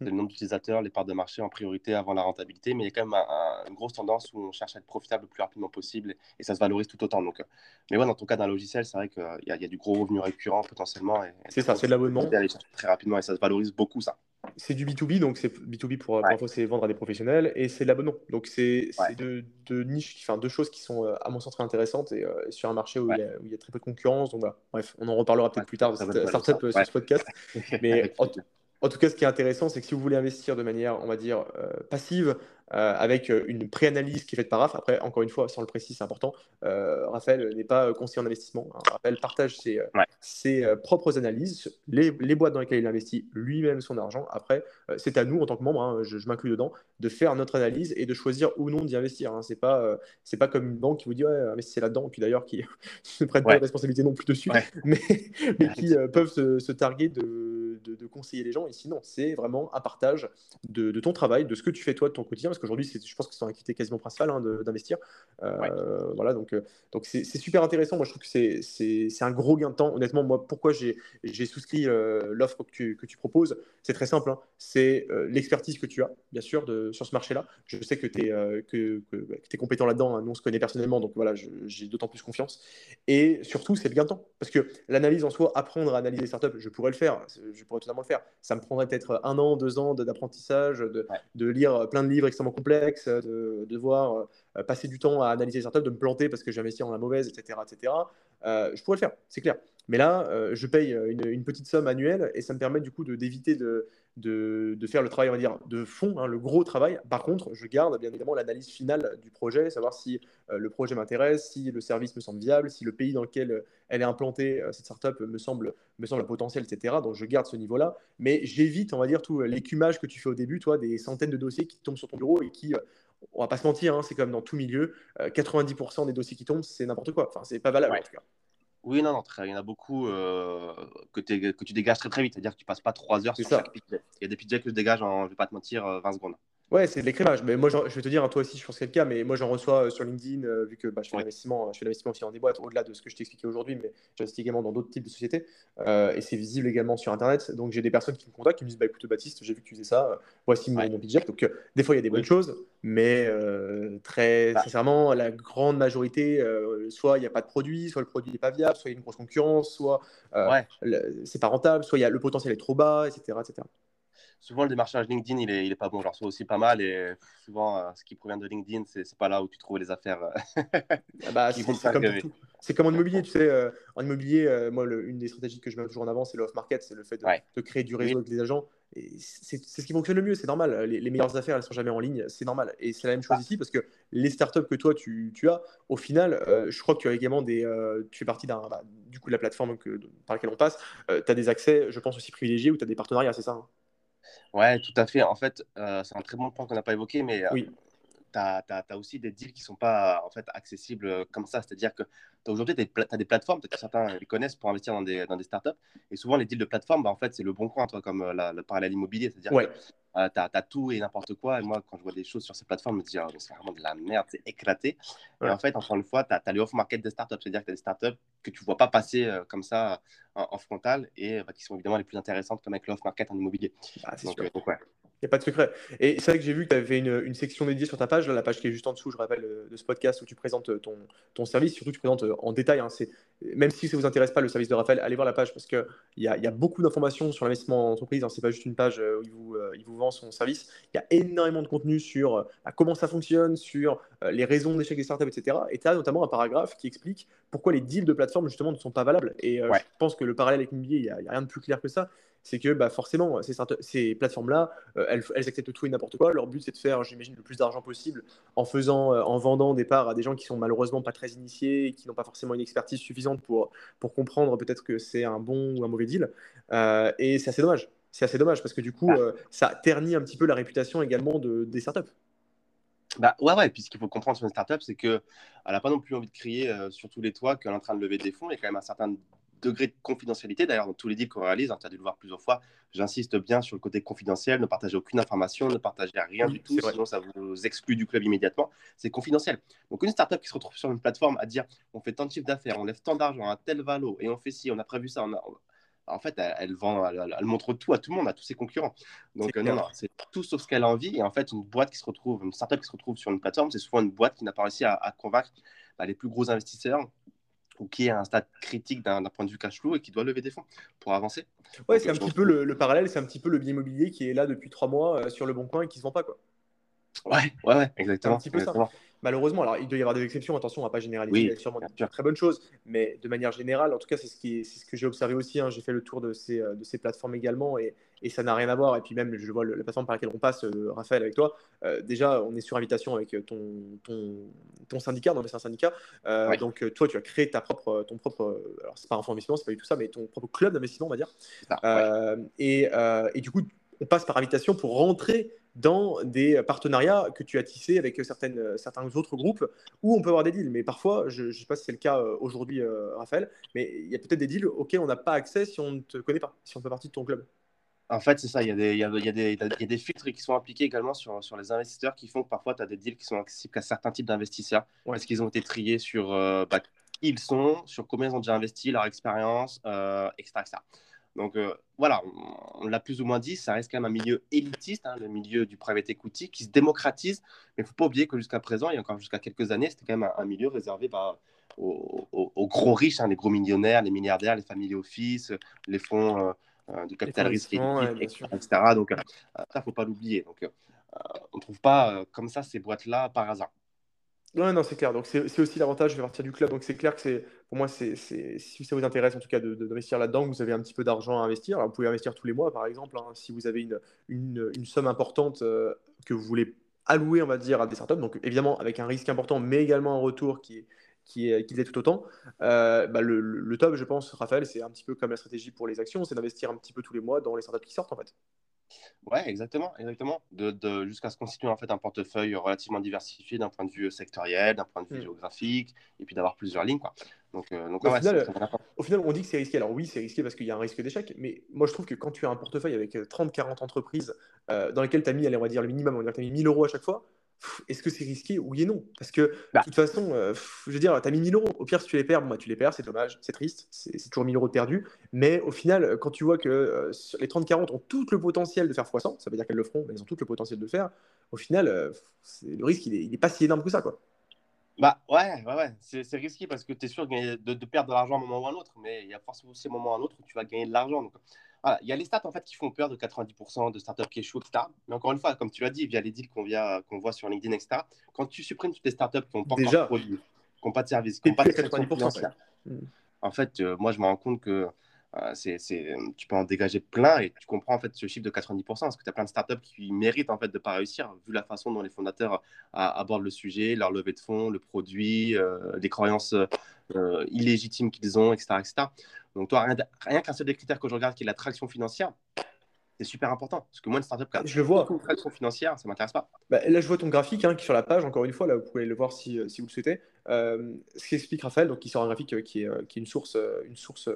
le nombre d'utilisateurs, les parts de marché en priorité avant la rentabilité, mais il y a quand même une grosse tendance où on cherche à être profitable le plus rapidement possible et, ça se valorise tout autant. Donc, euh, mais ouais, dans ton cas d'un logiciel, c'est vrai qu'il y, y, a du gros revenu récurrent potentiellement. C'est ça, c'est de l'abonnement. Très rapidement et ça se valorise beaucoup ça. C'est du B2B, donc c'est B2B pour, parfois c'est vendre à des professionnels et c'est de l'abonnement. Donc c'est deux, niches, enfin deux choses qui sont euh, à mon sens très intéressantes et, euh, sur un marché où, il y a, très peu de concurrence. Donc bref, on en reparlera peut-être plus tard de cette startup sur ce podcast. Mais en tout cas, ce qui est intéressant, c'est que si vous voulez investir de manière, on va dire, euh, passive, euh, avec euh, une préanalyse qui est faite par Raph, après, encore une fois, sans le préciser, c'est important, Raphaël n'est pas conseiller en investissement. Hein. Raphaël partage ses, propres analyses, les, boîtes dans lesquelles il investit lui-même son argent. Après, c'est à nous, en tant que membre, hein, je, m'inclus dedans, de faire notre analyse et de choisir ou non d'y investir. Hein. Ce n'est pas, pas comme une banque qui vous dit, ouais, investissez là-dedans, puis d'ailleurs, qui ne prennent pas de responsabilité non plus dessus, mais, mais qui peuvent se, se targuer de de, conseiller les gens. Et sinon, c'est vraiment un partage de, ton travail, de ce que tu fais toi de ton quotidien, parce qu'aujourd'hui, je pense que c'est ton activité quasiment principale hein, d'investir. Euh, voilà, donc euh, donc c'est super intéressant. Moi, je trouve que c'est un gros gain de temps. Honnêtement, moi, pourquoi j'ai souscrit euh, l'offre que tu, que tu proposes C'est très simple. Hein. C'est l'expertise que tu as, bien sûr, de, sur ce marché-là. Je sais que tu es, que, que, es compétent là-dedans. Hein. Nous, on se connaît personnellement, donc voilà, j'ai d'autant plus confiance. Et surtout, c'est le gain de temps. Parce que l'analyse en soi, apprendre à analyser les startups, je pourrais le faire. Je pourrais totalement le faire. Ça me prendrait peut-être un an, deux ans d'apprentissage, de, de, lire plein de livres extrêmement complexes, de, de voir euh, passer du temps à analyser les startups, de me planter parce que j'ai investi en la mauvaise, etc. etc. Euh, je pourrais le faire, c'est clair. Mais là, euh, je paye une, petite somme annuelle et ça me permet du coup d'éviter de, de, de, faire le travail, on va dire, de fond, hein, le gros travail. Par contre, je garde bien évidemment l'analyse finale du projet, savoir si le projet m'intéresse, si le service me semble viable, si le pays dans lequel elle est implantée, cette startup, me semble, me semble potentiel, etc. Donc je garde ce niveau-là. Mais j'évite, on va dire, tout l'écumage que tu fais au début, toi, des centaines de dossiers qui tombent sur ton bureau et qui on va pas se mentir, hein, c'est comme dans tout milieu, 90% euh, des dossiers qui tombent, c'est n'importe quoi. Enfin, c'est pas valable en tout cas. Oui, non, non, il y en a beaucoup que, que, tu dégages très très vite. C'est-à-dire que tu passes pas trois heures sur chaque pitch. Il y a des pitch que je dégage en, je vais pas te mentir, 20 secondes. Ouais, c'est de l'écrémage. Mais moi, je vais te dire, hein, toi aussi, je pense que c'est le cas, mais moi, j'en reçois euh, sur LinkedIn, euh, vu que bah, je fais l'investissement, je fais l'investissement aussi dans des boîtes, au-delà de ce que je t'ai expliqué aujourd'hui, mais j'investis également dans d'autres types de sociétés. Euh, et c'est visible également sur Internet. Donc, j'ai des personnes qui me contactent, qui me disent, bah, écoute, Baptiste, j'ai vu que tu faisais ça, voici mon, mon budget. Donc, des fois, il y a des bonnes choses, mais très bah. sincèrement, la grande majorité, soit il n'y a pas de produit, soit le produit n'est pas viable, soit il y a une grosse concurrence, soit c'est pas rentable, soit y a, le potentiel est trop bas, etc. etc souvent le démarchage LinkedIn, il est, il est pas bon. J'en reçois aussi pas mal et souvent, euh, ce qui provient de LinkedIn, c'est, c'est pas là où tu trouves les affaires. Euh, ah bah, c'est, comme C'est comme en immobilier, tu sais. Euh, en immobilier, moi, une des stratégies que je mets toujours en avant, c'est l'off-market, c'est le fait de, créer du réseau avec les agents. Et c'est, ce qui fonctionne le mieux, c'est normal. Les, meilleures affaires, elles sont jamais en ligne, c'est normal. Et c'est la même chose ah. ici parce que les startups que toi tu, tu as, au final, je crois que tu as également des. tu fais partie d'un, bah, du coup, de la plateforme que, par laquelle on passe. tu as des accès, je pense aussi privilégiés ou tu as des partenariats, c'est ça hein? Ouais, tout à fait. En fait, euh, c'est un très bon point qu'on n'a pas évoqué, mais euh, oui. tu as, aussi des deals qui ne sont pas en fait, accessibles euh, comme ça. C'est-à-dire que aujourd'hui, tu as, des plateformes, peut-être que certains les connaissent pour investir dans des, dans des startups. Et souvent, les deals de plateforme, bah, en fait, c'est le bon coin, toi, comme le parallèle immobilier. C'est-à-dire que euh, tu as, tout et n'importe quoi. Et moi, quand je vois des choses sur ces plateformes, je me dis, oh, c'est vraiment de la merde, c'est éclaté. Et en fait, encore une fois, tu as, les off-market des startups. C'est-à-dire que tu as des startups que tu ne vois pas passer euh, comme ça en, frontal et bah, qui sont évidemment les plus intéressantes, comme avec l'off-market en immobilier. Ah, donc, euh, donc, ouais. Il n'y a pas de secret. Et c'est vrai que j'ai vu que tu avais une, une, section dédiée sur ta page, la page qui est juste en dessous, je rappelle, de ce podcast où tu présentes ton, ton service, surtout tu présentes en détail. Hein, même si ça ne vous intéresse pas le service de Raphaël, allez voir la page parce qu'il y a, y a beaucoup d'informations sur l'investissement en entreprise. Hein, ce n'est pas juste une page où il vous, il vous vend son service. Il y a énormément de contenu sur euh, bah, comment ça fonctionne, sur euh, les raisons d'échec des startups, etc. Et tu as notamment un paragraphe qui explique pourquoi les deals de plateforme justement ne sont pas valables. Et euh, je pense que le parallèle avec l'immobilier, il n'y a, rien de plus clair que ça c'est que bah, forcément, ces, ces plateformes-là, elles, acceptent tout et n'importe quoi. Leur but, c'est de faire, j'imagine, le plus d'argent possible en, faisant, en vendant des parts à des gens qui sont malheureusement pas très initiés et qui n'ont pas forcément une expertise suffisante pour, pour comprendre peut-être que c'est un bon ou un mauvais deal. et c'est assez dommage c'est assez dommage parce que du coup, ah. euh, ça ternit un petit peu la réputation également de, des startups. Bah ouais, ouais. Et puis ce qu'il faut comprendre sur une startup, c'est qu'elle n'a pas non plus envie de crier euh, sur tous les toits qu'elle est en train de lever des fonds. Il y a quand même un certain degré de confidentialité. D'ailleurs, dans tous les deals qu'on réalise, hein, tu as dû le voir plusieurs fois, j'insiste bien sur le côté confidentiel. Ne partagez aucune information, ne partagez rien du tout, sinon ça vous exclut du club immédiatement. C'est confidentiel. Donc, une startup qui se retrouve sur une plateforme à dire on fait tant de chiffre d'affaires, on lève tant d'argent, un tel valo, et on fait ci, on a prévu ça, on a, en fait, elle, vend, elle, montre tout à tout le monde, à tous ses concurrents. Donc, euh, non, non, c'est tout sauf ce qu'elle a envie. Et en fait, une boîte qui se retrouve, une startup qui se retrouve sur une plateforme, c'est souvent une boîte qui n'a pas réussi à, convaincre bah, les plus gros investisseurs ou qui est à un stade critique d'un point de vue cash flow et qui doit lever des fonds pour avancer. Ouais, c'est un petit peu le, parallèle, c'est un petit peu le bien immobilier qui est là depuis trois mois euh, sur le bon coin et qui ne se vend pas. Quoi. Ouais, ouais, ouais, exactement. Un petit peu ça. Malheureusement, alors il doit y avoir des exceptions, attention, on ne va pas généraliser, il y a sûrement de très bonnes choses, mais de manière générale, en tout cas, c'est ce, qui ce que j'ai observé aussi. Hein. j'ai fait le tour de ces, de ces plateformes également et, et ça n'a rien à voir. Et puis même, je vois la plateforme par laquelle on passe, euh, Raphaël, avec toi, euh, déjà, on est sur invitation avec ton, ton, ton syndicat, non c'est un syndicat. Euh, donc toi, tu as créé ta propre, ton propre, alors c'est pas un fonds d'investissement, c'est pas du tout ça, mais ton propre club d'investissement, on va dire. et, et du coup, on passe par invitation pour rentrer dans des partenariats que tu as tissés avec certaines, certains autres groupes où on peut avoir des deals. Mais parfois, je ne sais pas si c'est le cas euh, aujourd'hui, euh, Raphaël, mais il y a peut-être des deals auxquels on n'a pas accès si on ne te connaît pas, si on fait partie de ton club. En fait, c'est ça. Il y, a des, il, y a, il, y a des, il y a des filtres qui sont appliqués également sur, sur les investisseurs qui font que parfois, tu as des deals qui sont accessibles à certains types d'investisseurs parce qu'ils ont été triés sur euh, bah, qui ils sont, sur combien ils ont déjà investi, leur expérience, etc., etc. Donc euh, voilà, on, l'a plus ou moins dit, ça reste quand même un milieu élitiste, hein, le milieu du private equity, qui se démocratise. Mais il ne faut pas oublier que jusqu'à présent, et encore jusqu'à quelques années, c'était quand même un, milieu réservé bah, aux, gros riches, hein, les gros millionnaires, les milliardaires, les family office, les fonds euh, euh, de capital risque, etc. Donc ça, il ne faut pas l'oublier. Donc on ne trouve pas comme ça ces boîtes-là par hasard. Non, non, c'est clair. Donc, c'est aussi l'avantage de partir du club. Donc, c'est clair que c'est, pour moi, c'est, si ça vous intéresse, en tout cas, d'investir là-dedans, vous avez un petit peu d'argent à investir. Alors, vous pouvez investir tous les mois, par exemple, hein, si vous avez une, somme importante euh, que vous voulez allouer, on va dire, à des startups. Donc, évidemment, avec un risque important, mais également un retour qui est, qui est, qui est tout autant. Euh, bah, le, le, top, je pense, Raphaël, c'est un petit peu comme la stratégie pour les actions, c'est d'investir un petit peu tous les mois dans les startups qui sortent, en fait. Ouais, exactement, exactement. De, de jusqu'à se constituer en fait un portefeuille relativement diversifié d'un point de vue sectoriel, d'un point de vue mm. géographique, et puis d'avoir plusieurs lignes. Quoi. Donc, euh, donc au, final, au, final, on dit que c'est risqué. Alors oui, c'est risqué parce qu'il y a un risque d'échec, mais moi je trouve que quand tu as un portefeuille avec 30-40 entreprises euh, dans lesquelles tu as mis, allez, on va dire le minimum, on va dire que tu as mis 1000 euros à chaque fois, est-ce que c'est risqué? Oui et non. Parce que, de bah. toute façon, euh, je veux dire, tu as mis 1000 euros. Au pire, si tu les perds, bon, bah, tu les perds, c'est dommage, c'est triste, c'est toujours 1000 euros de perdu. Mais au final, quand tu vois que euh, les 30-40 ont tout le potentiel de faire x100, ça veut dire qu'elles le feront, mais elles ont tout le potentiel de le faire, au final, euh, le risque, il n'est pas si énorme que ça. Quoi. Bah ouais, ouais, ouais. c'est risqué parce que tu es sûr de, de, perdre de l'argent à un moment ou à un autre, mais il y a forcément aussi un moment ou à un autre où tu vas gagner de l'argent il y a les stats en fait qui font peur de 90% de startups qui échouent, etc. Mais encore une fois, comme tu l'as dit, via les deals qu'on qu'on voit sur LinkedIn, etc., quand tu supprimes toutes les startups qui n'ont pas Déjà, encore de produit, qui n'ont pas de service, qui n'ont pas de 90%, en fait, euh, moi, je me rends compte que euh, c'est, tu peux en dégager plein et tu comprends en fait ce chiffre de 90% parce que tu as plein de startups qui méritent en fait de ne pas réussir vu la façon dont les fondateurs abordent le sujet, leur levée de fonds, le produit, euh, les croyances illégitimes qu'ils ont, etc., etc. Donc, toi, rien, qu'un seul des critères que je regarde qui est la traction financière, c'est super important. Parce que moi, une startup qui je le vois. une traction financière, ça ne m'intéresse pas. Bah, là, je vois ton graphique hein, qui est sur la page, encore une fois, là, vous pouvez le voir si, euh, si vous le souhaitez. Euh, ce qui explique Raphaël, donc, qui sort un graphique euh, qui, est, qui est une source, une source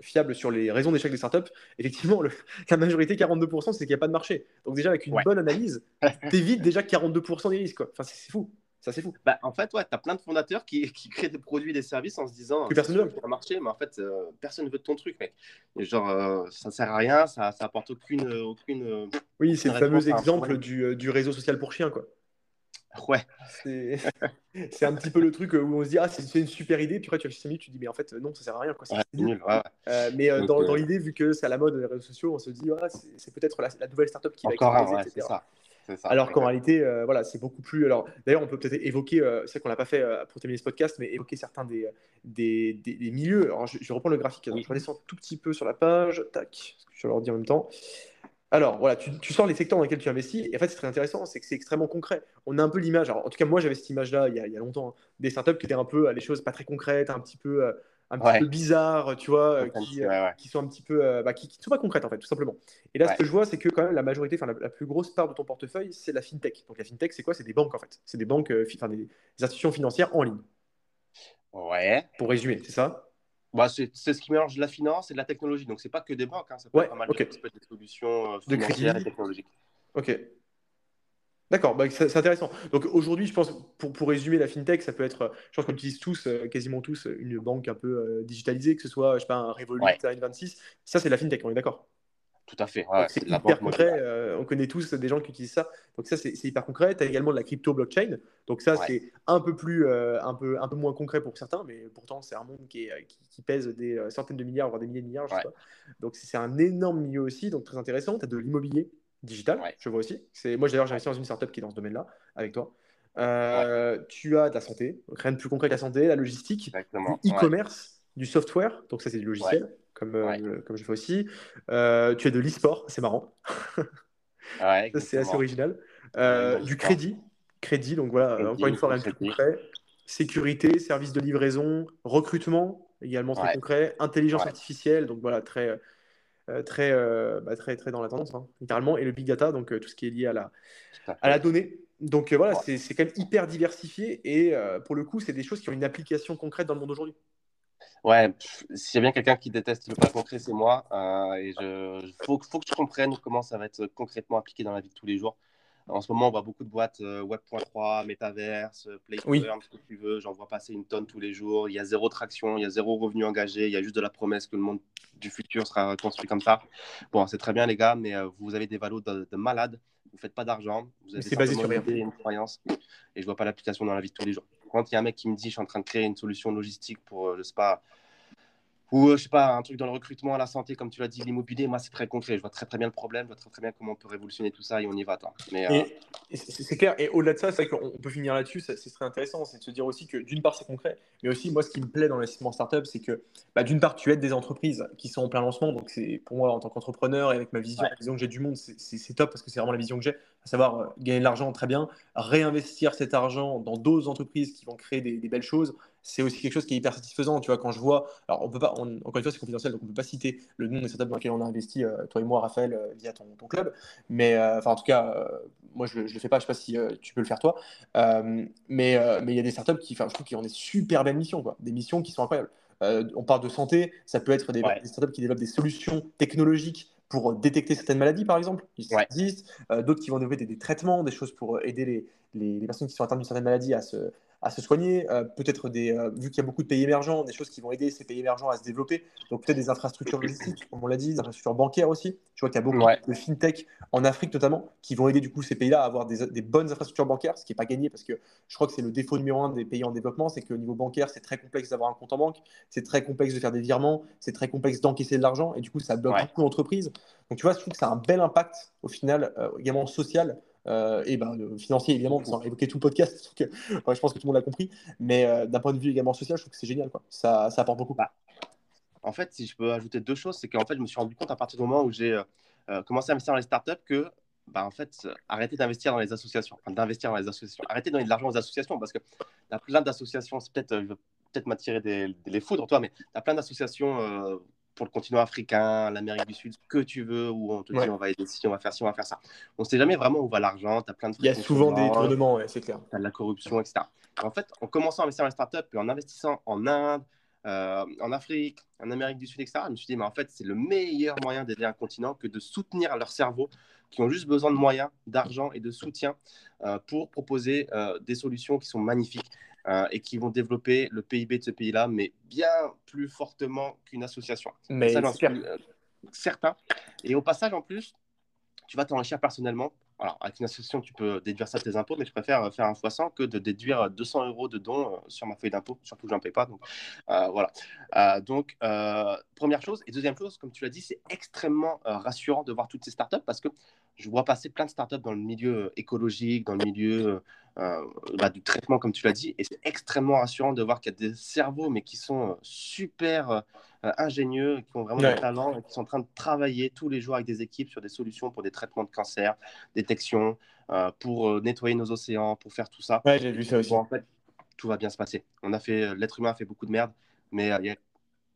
fiable sur les raisons d'échec des startups. Effectivement, la majorité, 42%, c'est qu'il n'y a pas de marché. Donc, déjà, avec une bonne analyse, tu évites déjà 42% des risques. Quoi. Enfin, c'est fou. Ça, c'est fou. Bah, en fait, ouais, tu as plein de fondateurs qui, qui, créent des produits et des services en se disant que personne ne veut. Ça marcher, mais en fait, euh, personne ne veut de ton truc, mec. Et genre, euh, ça sert à rien, ça, ça apporte aucune. aucune euh, oui, c'est le fameux exemple du, du, réseau social pour chiens, quoi. Ouais. C'est un petit peu le truc où on se dit, ah, c'est une super idée, puis après, tu as 5 minutes, tu dis, mais en fait, non, ça sert à rien, quoi. Ouais, nul, ouais. mais dans, dans l'idée, vu que c'est à la mode des réseaux sociaux, on se dit, ah, c'est peut-être la, la, nouvelle startup qui Encore va exploser, etc. Ça. Alors qu'en réalité, euh, voilà, c'est beaucoup plus. Alors, d'ailleurs, on peut peut-être évoquer, euh, c'est qu'on l'a pas fait euh, pour terminer ce podcast, mais évoquer certains des, des, des, milieux. Alors, je, reprends le graphique. je redescends tout petit peu sur la page. Tac, je vais leur dire en même temps. Alors, voilà, tu, tu, sors les secteurs dans lesquels tu investis. Et en fait, c'est très intéressant, c'est que c'est extrêmement concret. On a un peu l'image. en tout cas, moi, j'avais cette image-là il, y a longtemps, hein, des startups qui étaient un peu à les choses pas très concrètes, un petit peu un petit peu bizarres, tu vois, euh, qui, euh, qui, sont un petit peu, euh, bah, qui, sont pas concrètes en fait, tout simplement. Et là, ce que je vois, c'est que quand même la majorité, enfin la, plus grosse part de ton portefeuille, c'est la fintech. Donc la fintech, c'est quoi? C'est des banques en fait. C'est des banques, enfin des, institutions financières en ligne. Ouais. Pour résumer, c'est ça? Bah, c'est ce qui mélange la finance et la technologie. Donc c'est pas que des banques, hein, ça peut être pas mal de, solutions financières et technologiques. Ok. D'accord, bah, c'est intéressant. Donc aujourd'hui, je pense, pour, pour, résumer la fintech, ça peut être, je pense qu'on utilise tous, euh, quasiment tous, une banque un peu euh, digitalisée, que ce soit, je sais pas, un Revolut, un N26. Ça, c'est la fintech, on est d'accord? Tout à fait. c'est hyper concret. Euh, on connaît tous des gens qui utilisent ça. Donc ça, c'est hyper concret. Tu as également de la crypto blockchain. Donc ça, c'est un peu plus, un, peu, un peu moins concret pour certains, mais pourtant, c'est un monde qui, est, qui, pèse des centaines de milliards, voire des milliers de milliards. Je sais pas. Donc c'est un énorme milieu aussi, donc très intéressant. Tu as de l'immobilier digital, je vois aussi. C'est moi d'ailleurs j'ai investi dans une startup qui est dans ce domaine-là avec toi. Euh, tu as de la santé, rien de plus concret que la santé, la logistique, du e-commerce, du software, donc ça c'est du logiciel, comme, euh, comme je fais aussi. Euh, tu as de l'e-sport, c'est marrant. c'est assez original. du crédit, crédit, donc voilà, encore une fois rien de plus concret. Sécurité, service de livraison, recrutement, également très concret. Intelligence artificielle, donc voilà, très très, euh, bah, très, très dans la tendance, hein, littéralement, et le big data, donc euh, tout ce qui est lié à la, à, la donnée. Donc voilà, c'est quand même hyper diversifié et pour le coup, c'est des choses qui ont une application concrète dans le monde aujourd'hui. Ouais, s'il y a bien quelqu'un qui déteste le pas concret, c'est moi. et il faut, faut, que je comprenne comment ça va être concrètement appliqué dans la vie de tous les jours. En ce moment, on voit beaucoup de boîtes Web.3, Metaverse, Play oui. ce que tu veux. J'en vois passer une tonne tous les jours. Il y a zéro traction, il y a zéro revenu engagé. Il y a juste de la promesse que le monde du futur sera construit comme ça. Bon, c'est très bien, les gars, mais euh, vous avez des valos de, de malades. Vous ne faites pas d'argent. Vous avez basé sur rien. une croyance. Et je ne vois pas l'application dans la vie de tous les jours. Quand il y a un mec qui me dit je suis en train de créer une solution logistique pour, je sais pas, ou euh, je sais pas, un truc dans le recrutement, à la santé, comme tu l'as dit, l'immobilier, moi c'est très concret. Je vois très très bien le problème, je vois très très bien comment on peut révolutionner tout ça et on y va. Mais, euh, C'est clair, et au-delà de ça, c'est qu'on peut finir là-dessus, c'est très intéressant, c'est de se dire aussi que d'une part c'est concret, mais aussi moi ce qui me plaît dans l'investissement startup, c'est que bah, d'une part tu aides des entreprises qui sont en plein lancement, donc c'est pour moi en tant qu'entrepreneur et avec ma vision, la vision que j'ai du monde, c'est top parce que c'est vraiment la vision que j'ai, à savoir euh, gagner de l'argent très bien, réinvestir cet argent dans d'autres entreprises qui vont créer des, des belles choses c'est aussi quelque chose qui est hyper satisfaisant. Tu vois, quand je vois, alors on peut pas, encore une fois, c'est confidentiel, donc on peut pas citer le nom des startups dans lesquelles on a investi, euh, toi et moi, Raphaël, euh, via ton, ton, club. Mais euh, enfin, en tout cas, moi, je, je le fais pas. Je sais pas si tu peux le faire toi. mais mais il y a des startups qui, enfin, je trouve qu'ils ont des super belles missions, quoi, des missions qui sont incroyables. on parle de santé, ça peut être des, des startups qui développent des solutions technologiques pour détecter certaines maladies, par exemple. Il existe. D'autres qui vont développer des, des, traitements, des choses pour aider les, les, les personnes qui sont atteintes d'une certaine maladie à se, à se soigner, euh, peut-être des, euh, vu qu'il y a beaucoup de pays émergents, des choses qui vont aider ces pays émergents à se développer, donc peut-être des infrastructures logistiques, comme on l'a dit, des infrastructures bancaires aussi. Tu vois qu'il y a beaucoup de fintech en Afrique notamment qui vont aider du coup ces pays-là à avoir des, des, bonnes infrastructures bancaires, ce qui n'est pas gagné parce que je crois que c'est le défaut numéro un des pays en développement, c'est qu'au niveau bancaire, c'est très complexe d'avoir un compte en banque, c'est très complexe de faire des virements, c'est très complexe d'encaisser de l'argent et du coup ça bloque beaucoup d'entreprises. Donc tu vois, je trouve que ça a un bel impact au final euh, également social euh, et ben, financier évidemment, sans évoquer tout le podcast, je pense que tout le monde l'a compris, mais euh, d'un point de vue également social, je trouve que c'est génial, quoi. Ça, ça apporte beaucoup. Bah, en fait, si je peux ajouter deux choses, c'est qu'en fait, je me suis rendu compte à partir du moment où j'ai euh, commencé à investir dans les startups que bah, en fait, arrêtez d'investir dans les associations, enfin, d'investir dans les associations. Arrêtez de donner de l'argent aux associations parce que as plein d'associations, peut-être, peut-être m'attirer des, les foudres, toi, mais tu as plein d'associations pour le continent africain, l'Amérique du Sud, ce que tu veux, où on te dit on va aider ci, on va faire ci, on va faire ça. On ne sait jamais vraiment où va l'argent, tu as plein de Il y a souvent des tournements, c'est clair. Tu as de la corruption, etc. En fait, en commençant à investir dans les startups et en investissant en Inde, euh, en Afrique, en Amérique du Sud, etc., je me suis dit, mais en fait, c'est le meilleur moyen d'aider un continent que de soutenir leur cerveau, qui ont juste besoin de moyens, d'argent et de soutien euh, pour proposer euh, des solutions qui sont magnifiques. Euh, et qui vont développer le PIB de ce pays-là, mais bien plus fortement qu'une association. Mais ça, j'en suis euh, certain. Et au passage, en plus, tu vas t'enrichir personnellement. Alors, avec une association, tu peux déduire ça de tes impôts, mais je préfère faire un fois 100 que de déduire 200 euros de dons euh, sur ma feuille d'impôt, surtout que je n'en paye pas. Donc, voilà. donc, première chose. Et deuxième chose, comme tu l'as dit, c'est extrêmement rassurant de voir toutes ces startups parce que je vois passer plein de startups dans le milieu écologique, dans le milieu euh, bah, du traitement, comme tu l'as dit. Et c'est extrêmement rassurant de voir qu'il y a des cerveaux, mais qui sont euh, super euh, ingénieux, qui ont vraiment du talent, et qui sont en train de travailler tous les jours avec des équipes sur des solutions pour des traitements de cancer, détection, pour nettoyer nos océans, pour faire tout ça. Ouais, j'ai vu ça aussi. en fait, tout va bien se passer. On a fait, l'être humain a fait beaucoup de merde, mais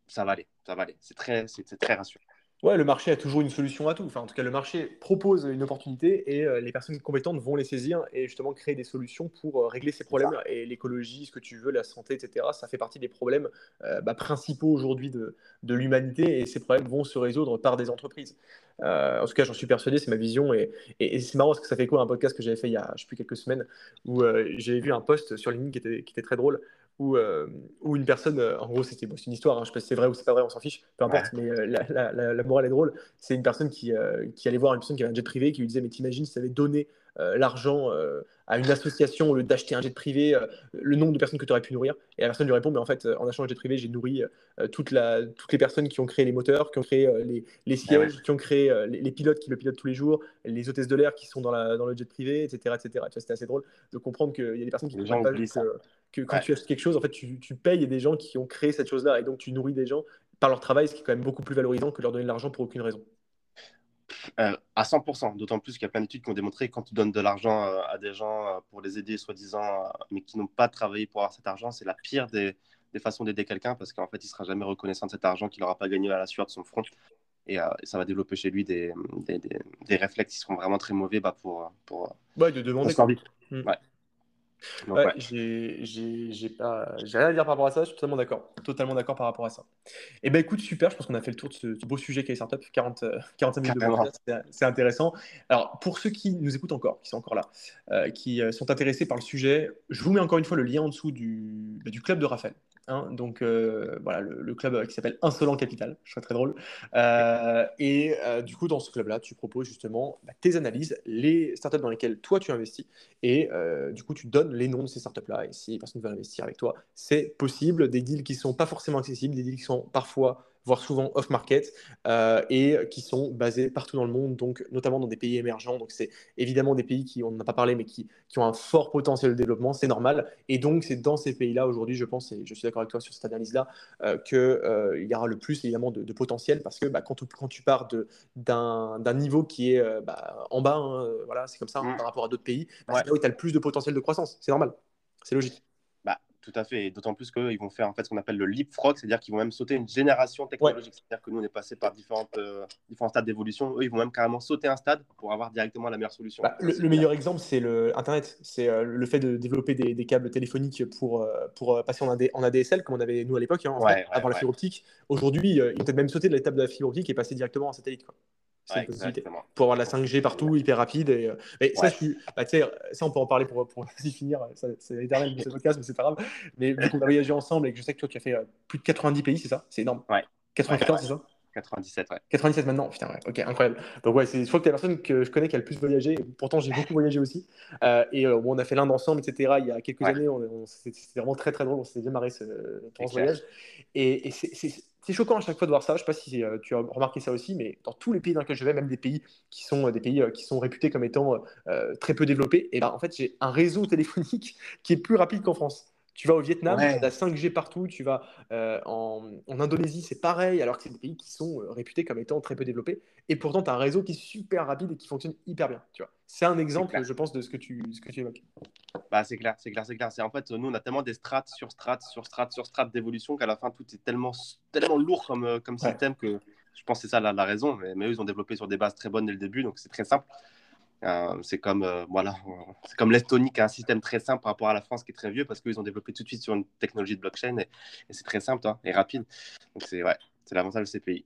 ça va aller, ça va aller. C'est très, c'est très rassurant. Ouais, le marché a toujours une solution à tout. Enfin, en tout cas, le marché propose une opportunité et euh, les personnes compétentes vont les saisir et justement créer des solutions pour euh, régler ces problèmes. Et l'écologie, ce que tu veux, la santé, etc., ça fait partie des problèmes euh, bah, principaux aujourd'hui de, de l'humanité et ces problèmes vont se résoudre par des entreprises. en tout cas, j'en suis persuadé, c'est ma vision. Et, et, c'est marrant parce que ça fait quoi un podcast que j'avais fait il y a, je sais plus, quelques semaines où j'avais vu un post sur LinkedIn qui était, qui était très drôle où, euh, où une personne, euh, en gros, c'était une histoire, hein, je sais pas si c'est vrai ou c'est pas vrai, on s'en fiche, peu importe, mais euh, la, la, la, morale est drôle. C'est une personne qui, qui allait voir une personne qui avait un jet privé, qui lui disait Mais t'imagines si tu avais donné l'argent à une association au lieu d'acheter un jet privé, le nombre de personnes que tu aurais pu nourrir? Et la personne lui répond Mais en fait, en achetant un jet privé, j'ai nourri toute toutes les personnes qui ont créé les moteurs, qui ont créé les, les, sièges, qui ont créé les, pilotes qui le pilotent tous les jours, les hôtesses de l'air qui sont dans, le jet privé, etc. etc. C'était assez drôle de comprendre qu'il y a des personnes qui ne comprennent pas que quand tu achètes quelque chose, en fait, tu, tu payes des gens qui ont créé cette chose-là et donc tu nourris des gens par leur travail, ce qui est quand même beaucoup plus valorisant que leur donner de l'argent pour aucune raison. Euh, à 100%, d'autant plus qu'il y a plein d'études qui ont démontré que quand tu donnes de l'argent euh, à des gens euh, pour les aider, soi-disant, mais qui n'ont pas travaillé pour avoir cet argent, c'est la pire des, des façons d'aider quelqu'un parce qu'en fait, il ne sera jamais reconnaissant de cet argent qu'il n'aura pas gagné à la sueur de son front. Et, ça va développer chez lui des, des, des, réflexes qui seront vraiment très mauvais bah, pour, pour, ouais, de demander. Pour mmh. ouais ouais, j'ai rien à dire par rapport à ça. Je suis totalement d'accord, totalement d'accord par rapport à ça. Et eh ben écoute, super. Je pense qu'on a fait le tour de ce, beau sujet qu'est les startups. 40, 45 minutes de podcast, c'est intéressant. Alors pour ceux qui nous écoutent encore, qui sont encore là, euh, qui euh, sont intéressés par le sujet, je vous mets encore une fois le lien en dessous du, bah, du club de Raphaël. Hein. donc euh, voilà, le, club qui s'appelle Insolent Capital, je trouve très drôle. et du coup, dans ce club-là, tu proposes justement bah, tes analyses, les startups dans lesquelles toi tu investis, et du coup tu donnes les noms de ces startups-là. Et si les personnes veulent investir avec toi, c'est possible. Des deals qui sont pas forcément accessibles, des deals qui sont parfois voire souvent off-market, euh, et qui sont basés partout dans le monde, donc notamment dans des pays émergents. Donc c'est évidemment des pays qui, on n'en a pas parlé, mais qui, qui, ont un fort potentiel de développement, c'est normal. Et donc c'est dans ces pays-là aujourd'hui, je pense, et je suis d'accord avec toi sur cette analyse-là, euh, qu'il euh, y aura le plus évidemment de, potentiel, parce que bah, quand, tu, quand, tu pars d'un niveau qui est euh, bah, en bas, hein, voilà, c'est comme ça hein, mm. par rapport à d'autres pays, bah, c'est là où tu as le plus de potentiel de croissance. C'est normal, c'est logique Tout à fait, et d'autant plus qu'ils vont faire en fait ce qu'on appelle le leapfrog, c'est-à-dire qu'ils vont même sauter une génération technologique. C'est-à-dire que nous, on est passé par différentes, euh, différents stades d'évolution. Eux, ils vont même carrément sauter un stade pour avoir directement la meilleure solution. Bah, le, meilleur exemple, c'est le Internet. C'est euh, le fait de développer des, câbles téléphoniques pour, euh, pour passer en, en, ADSL, comme on avait nous à l'époque, hein, avant la fibre optique. Aujourd'hui, ils ont peut-être même sauté de l'étape de la fibre optique et passer directement en satellite. Quoi. Pour avoir la 5G partout, hyper rapide. Et, euh, ça, bah, ça, on peut en parler pour, pour finir. C'est éternel de ce podcast, mais c'est pas grave. Mais vu qu'on a voyagé ensemble et que je sais que toi, tu as fait euh, plus de 90 pays, c'est ça? C'est énorme. Ouais. 94, c'est ça? 97, ouais. 97 maintenant, putain, ouais, ok, incroyable. Donc, ouais, je crois que tu es la personne que je connais qui a le plus voyagé. Pourtant, j'ai beaucoup voyagé aussi. Euh, et on a fait l'Inde ensemble, etc. Il y a quelques années, c'était vraiment très, très drôle. On s'est bien marré ce, ce voyage. Et, et c'est c'est choquant à chaque fois de voir ça. Je ne sais pas si euh, tu as remarqué ça aussi, mais dans tous les pays dans lesquels je vais, même des pays qui sont euh, des pays euh, qui sont réputés comme étant très peu développés, et ben, en fait, j'ai un réseau téléphonique qui est plus rapide qu'en France. Tu vas au Vietnam, tu as 5G partout, tu vas en, Indonésie, c'est pareil, alors que c'est des pays qui sont réputés comme étant très peu développés. Et pourtant, tu as un réseau qui est super rapide et qui fonctionne hyper bien. Tu vois. C'est un exemple, je pense, de ce que tu, ce que tu évoques. Bah, c'est clair, c'est clair, c'est clair. C'est en fait, nous, on a tellement des strates sur strates sur strates sur strates d'évolution qu'à la fin, tout est tellement, tellement lourd comme, euh, système que je pense que c'est ça la, raison. Mais, mais, eux, ils ont développé sur des bases très bonnes dès le début, donc c'est très simple. Euh, c'est comme euh, voilà, c'est comme l'Estonie qui a un système très simple par rapport à la France qui est très vieux parce qu'ils ont développé tout de suite sur une technologie de blockchain et, c'est très simple hein, et rapide. Donc c'est ouais, c'est l'avantage de ces pays.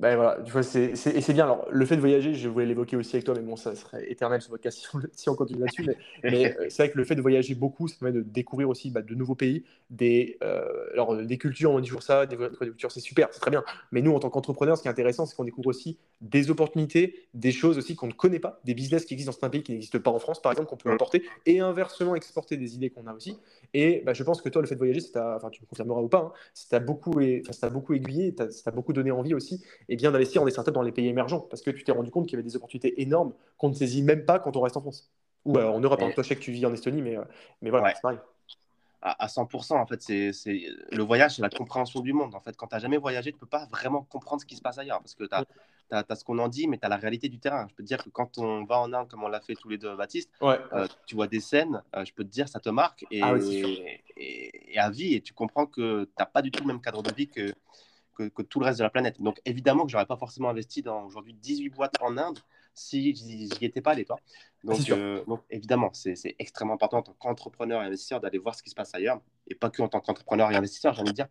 Ben voilà, tu vois, c'est, et c'est bien. Alors, le fait de voyager, je voulais l'évoquer aussi avec toi, mais bon, ça serait éternel ce podcast si on, continue là-dessus. Mais, euh, c'est vrai que le fait de voyager beaucoup, ça permet de découvrir aussi bah, de nouveaux pays, des, euh, alors, des cultures, on dit toujours ça, des, cultures, c'est super, c'est très bien. Mais nous, en tant qu'entrepreneurs, ce qui est intéressant, c'est qu'on découvre aussi des opportunités, des choses aussi qu'on ne connaît pas, des business qui existent dans certains pays qui n'existent pas en France, par exemple, qu'on peut importer, et inversement exporter des idées qu'on a aussi. Et bah, je pense que toi, le fait de voyager, enfin, tu me confirmeras ou pas, hein, ça t'a beaucoup, beaucoup aiguillé, ça t'a beaucoup donné envie aussi et bien d'investir dans des startups dans les pays émergents parce que tu t'es rendu compte qu'il y avait des opportunités énormes qu'on ne saisit même pas quand on reste en France ou euh, en Europe. Hein. Toi, je sais que tu vis en Estonie, mais, euh, mais voilà, c'est pareil. À, 100%, en fait, c'est le voyage, c'est la compréhension du monde. En fait, quand tu n'as jamais voyagé, tu ne peux pas vraiment comprendre ce qui se passe ailleurs parce que tu as, as, ce qu'on en dit, mais tu as la réalité du terrain. Je peux te dire que quand on va en Inde, comme on l'a fait tous les deux, Baptiste, euh, tu vois des scènes, je peux te dire, ça te marque et, ah et, à vie, et tu comprends que tu n'as pas du tout le même cadre de vie que, que, tout le reste de la planète. Donc évidemment que j'aurais pas forcément investi dans aujourd'hui 18 boîtes en Inde si j'y étais pas allé, toi. Donc, euh, donc évidemment, c'est extrêmement important en tant qu'entrepreneur et investisseur d'aller voir ce qui se passe ailleurs, et pas que en tant qu'entrepreneur et investisseur, j'ai envie de dire,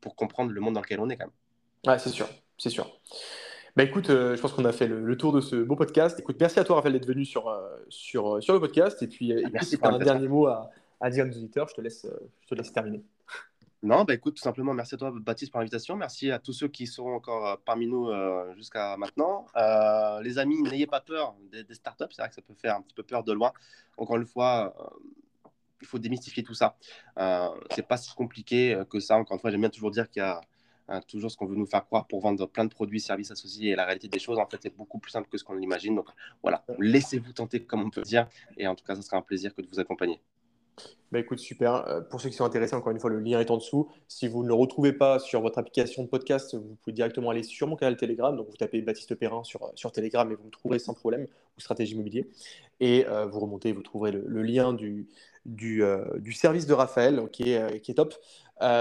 pour comprendre le monde dans lequel on est quand même. Ouais, c'est sûr, c'est sûr. Bah écoute, euh, je pense qu'on a fait le, tour de ce beau podcast. Écoute, merci à toi, Raphaël, d'être venu sur, euh, sur, sur le podcast. Et puis, merci si tu as un dernier mot à, à dire à nos auditeurs, je te laisse, je te laisse terminer. Non, bah écoute, tout simplement, merci à toi, Baptiste, pour l'invitation. Merci à tous ceux qui seront encore euh, parmi nous euh, jusqu'à maintenant. Euh, les amis, n'ayez pas peur des, startups. C'est vrai que ça peut faire un petit peu peur de loin. Encore une fois, il faut démystifier tout ça. c'est pas si compliqué que ça. Encore une fois, j'aime bien toujours dire qu'il y a toujours ce qu'on veut nous faire croire pour vendre plein de produits, services associés. Et la réalité des choses, en fait, c'est beaucoup plus simple que ce qu'on l'imagine. Donc voilà, laissez-vous tenter, comme on peut dire. Et en tout cas, ce sera un plaisir que de vous accompagner. Bah écoute, super. Euh, pour ceux qui sont intéressés, encore une fois, le lien est en dessous. Si vous ne le retrouvez pas sur votre application de podcast, vous pouvez directement aller sur mon canal Telegram. Donc, vous tapez Baptiste Perrin sur, sur Telegram et vous me trouverez sans problème, ou Stratégie Immobilier. Et euh, vous remontez, vous trouverez le, lien du, du, euh, du, service de Raphaël qui est, qui est top.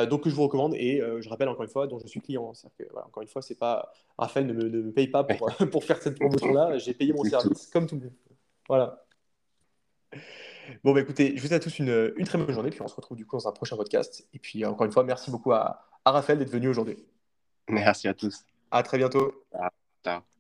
donc, je vous recommande. Et je rappelle encore une fois, dont je suis client. Que, encore une fois, c'est pas Raphaël ne me, ne me, paye pas pour, pour faire cette promotion-là. J'ai payé mon service comme tout le monde. Voilà. Bon, bah, écoutez, je vous souhaite à tous une, une, très bonne journée, puis on se retrouve du coup dans un prochain podcast. Et puis, encore une fois, merci beaucoup à, à Raphaël d'être venu aujourd'hui. Merci à tous. À très bientôt. Ciao.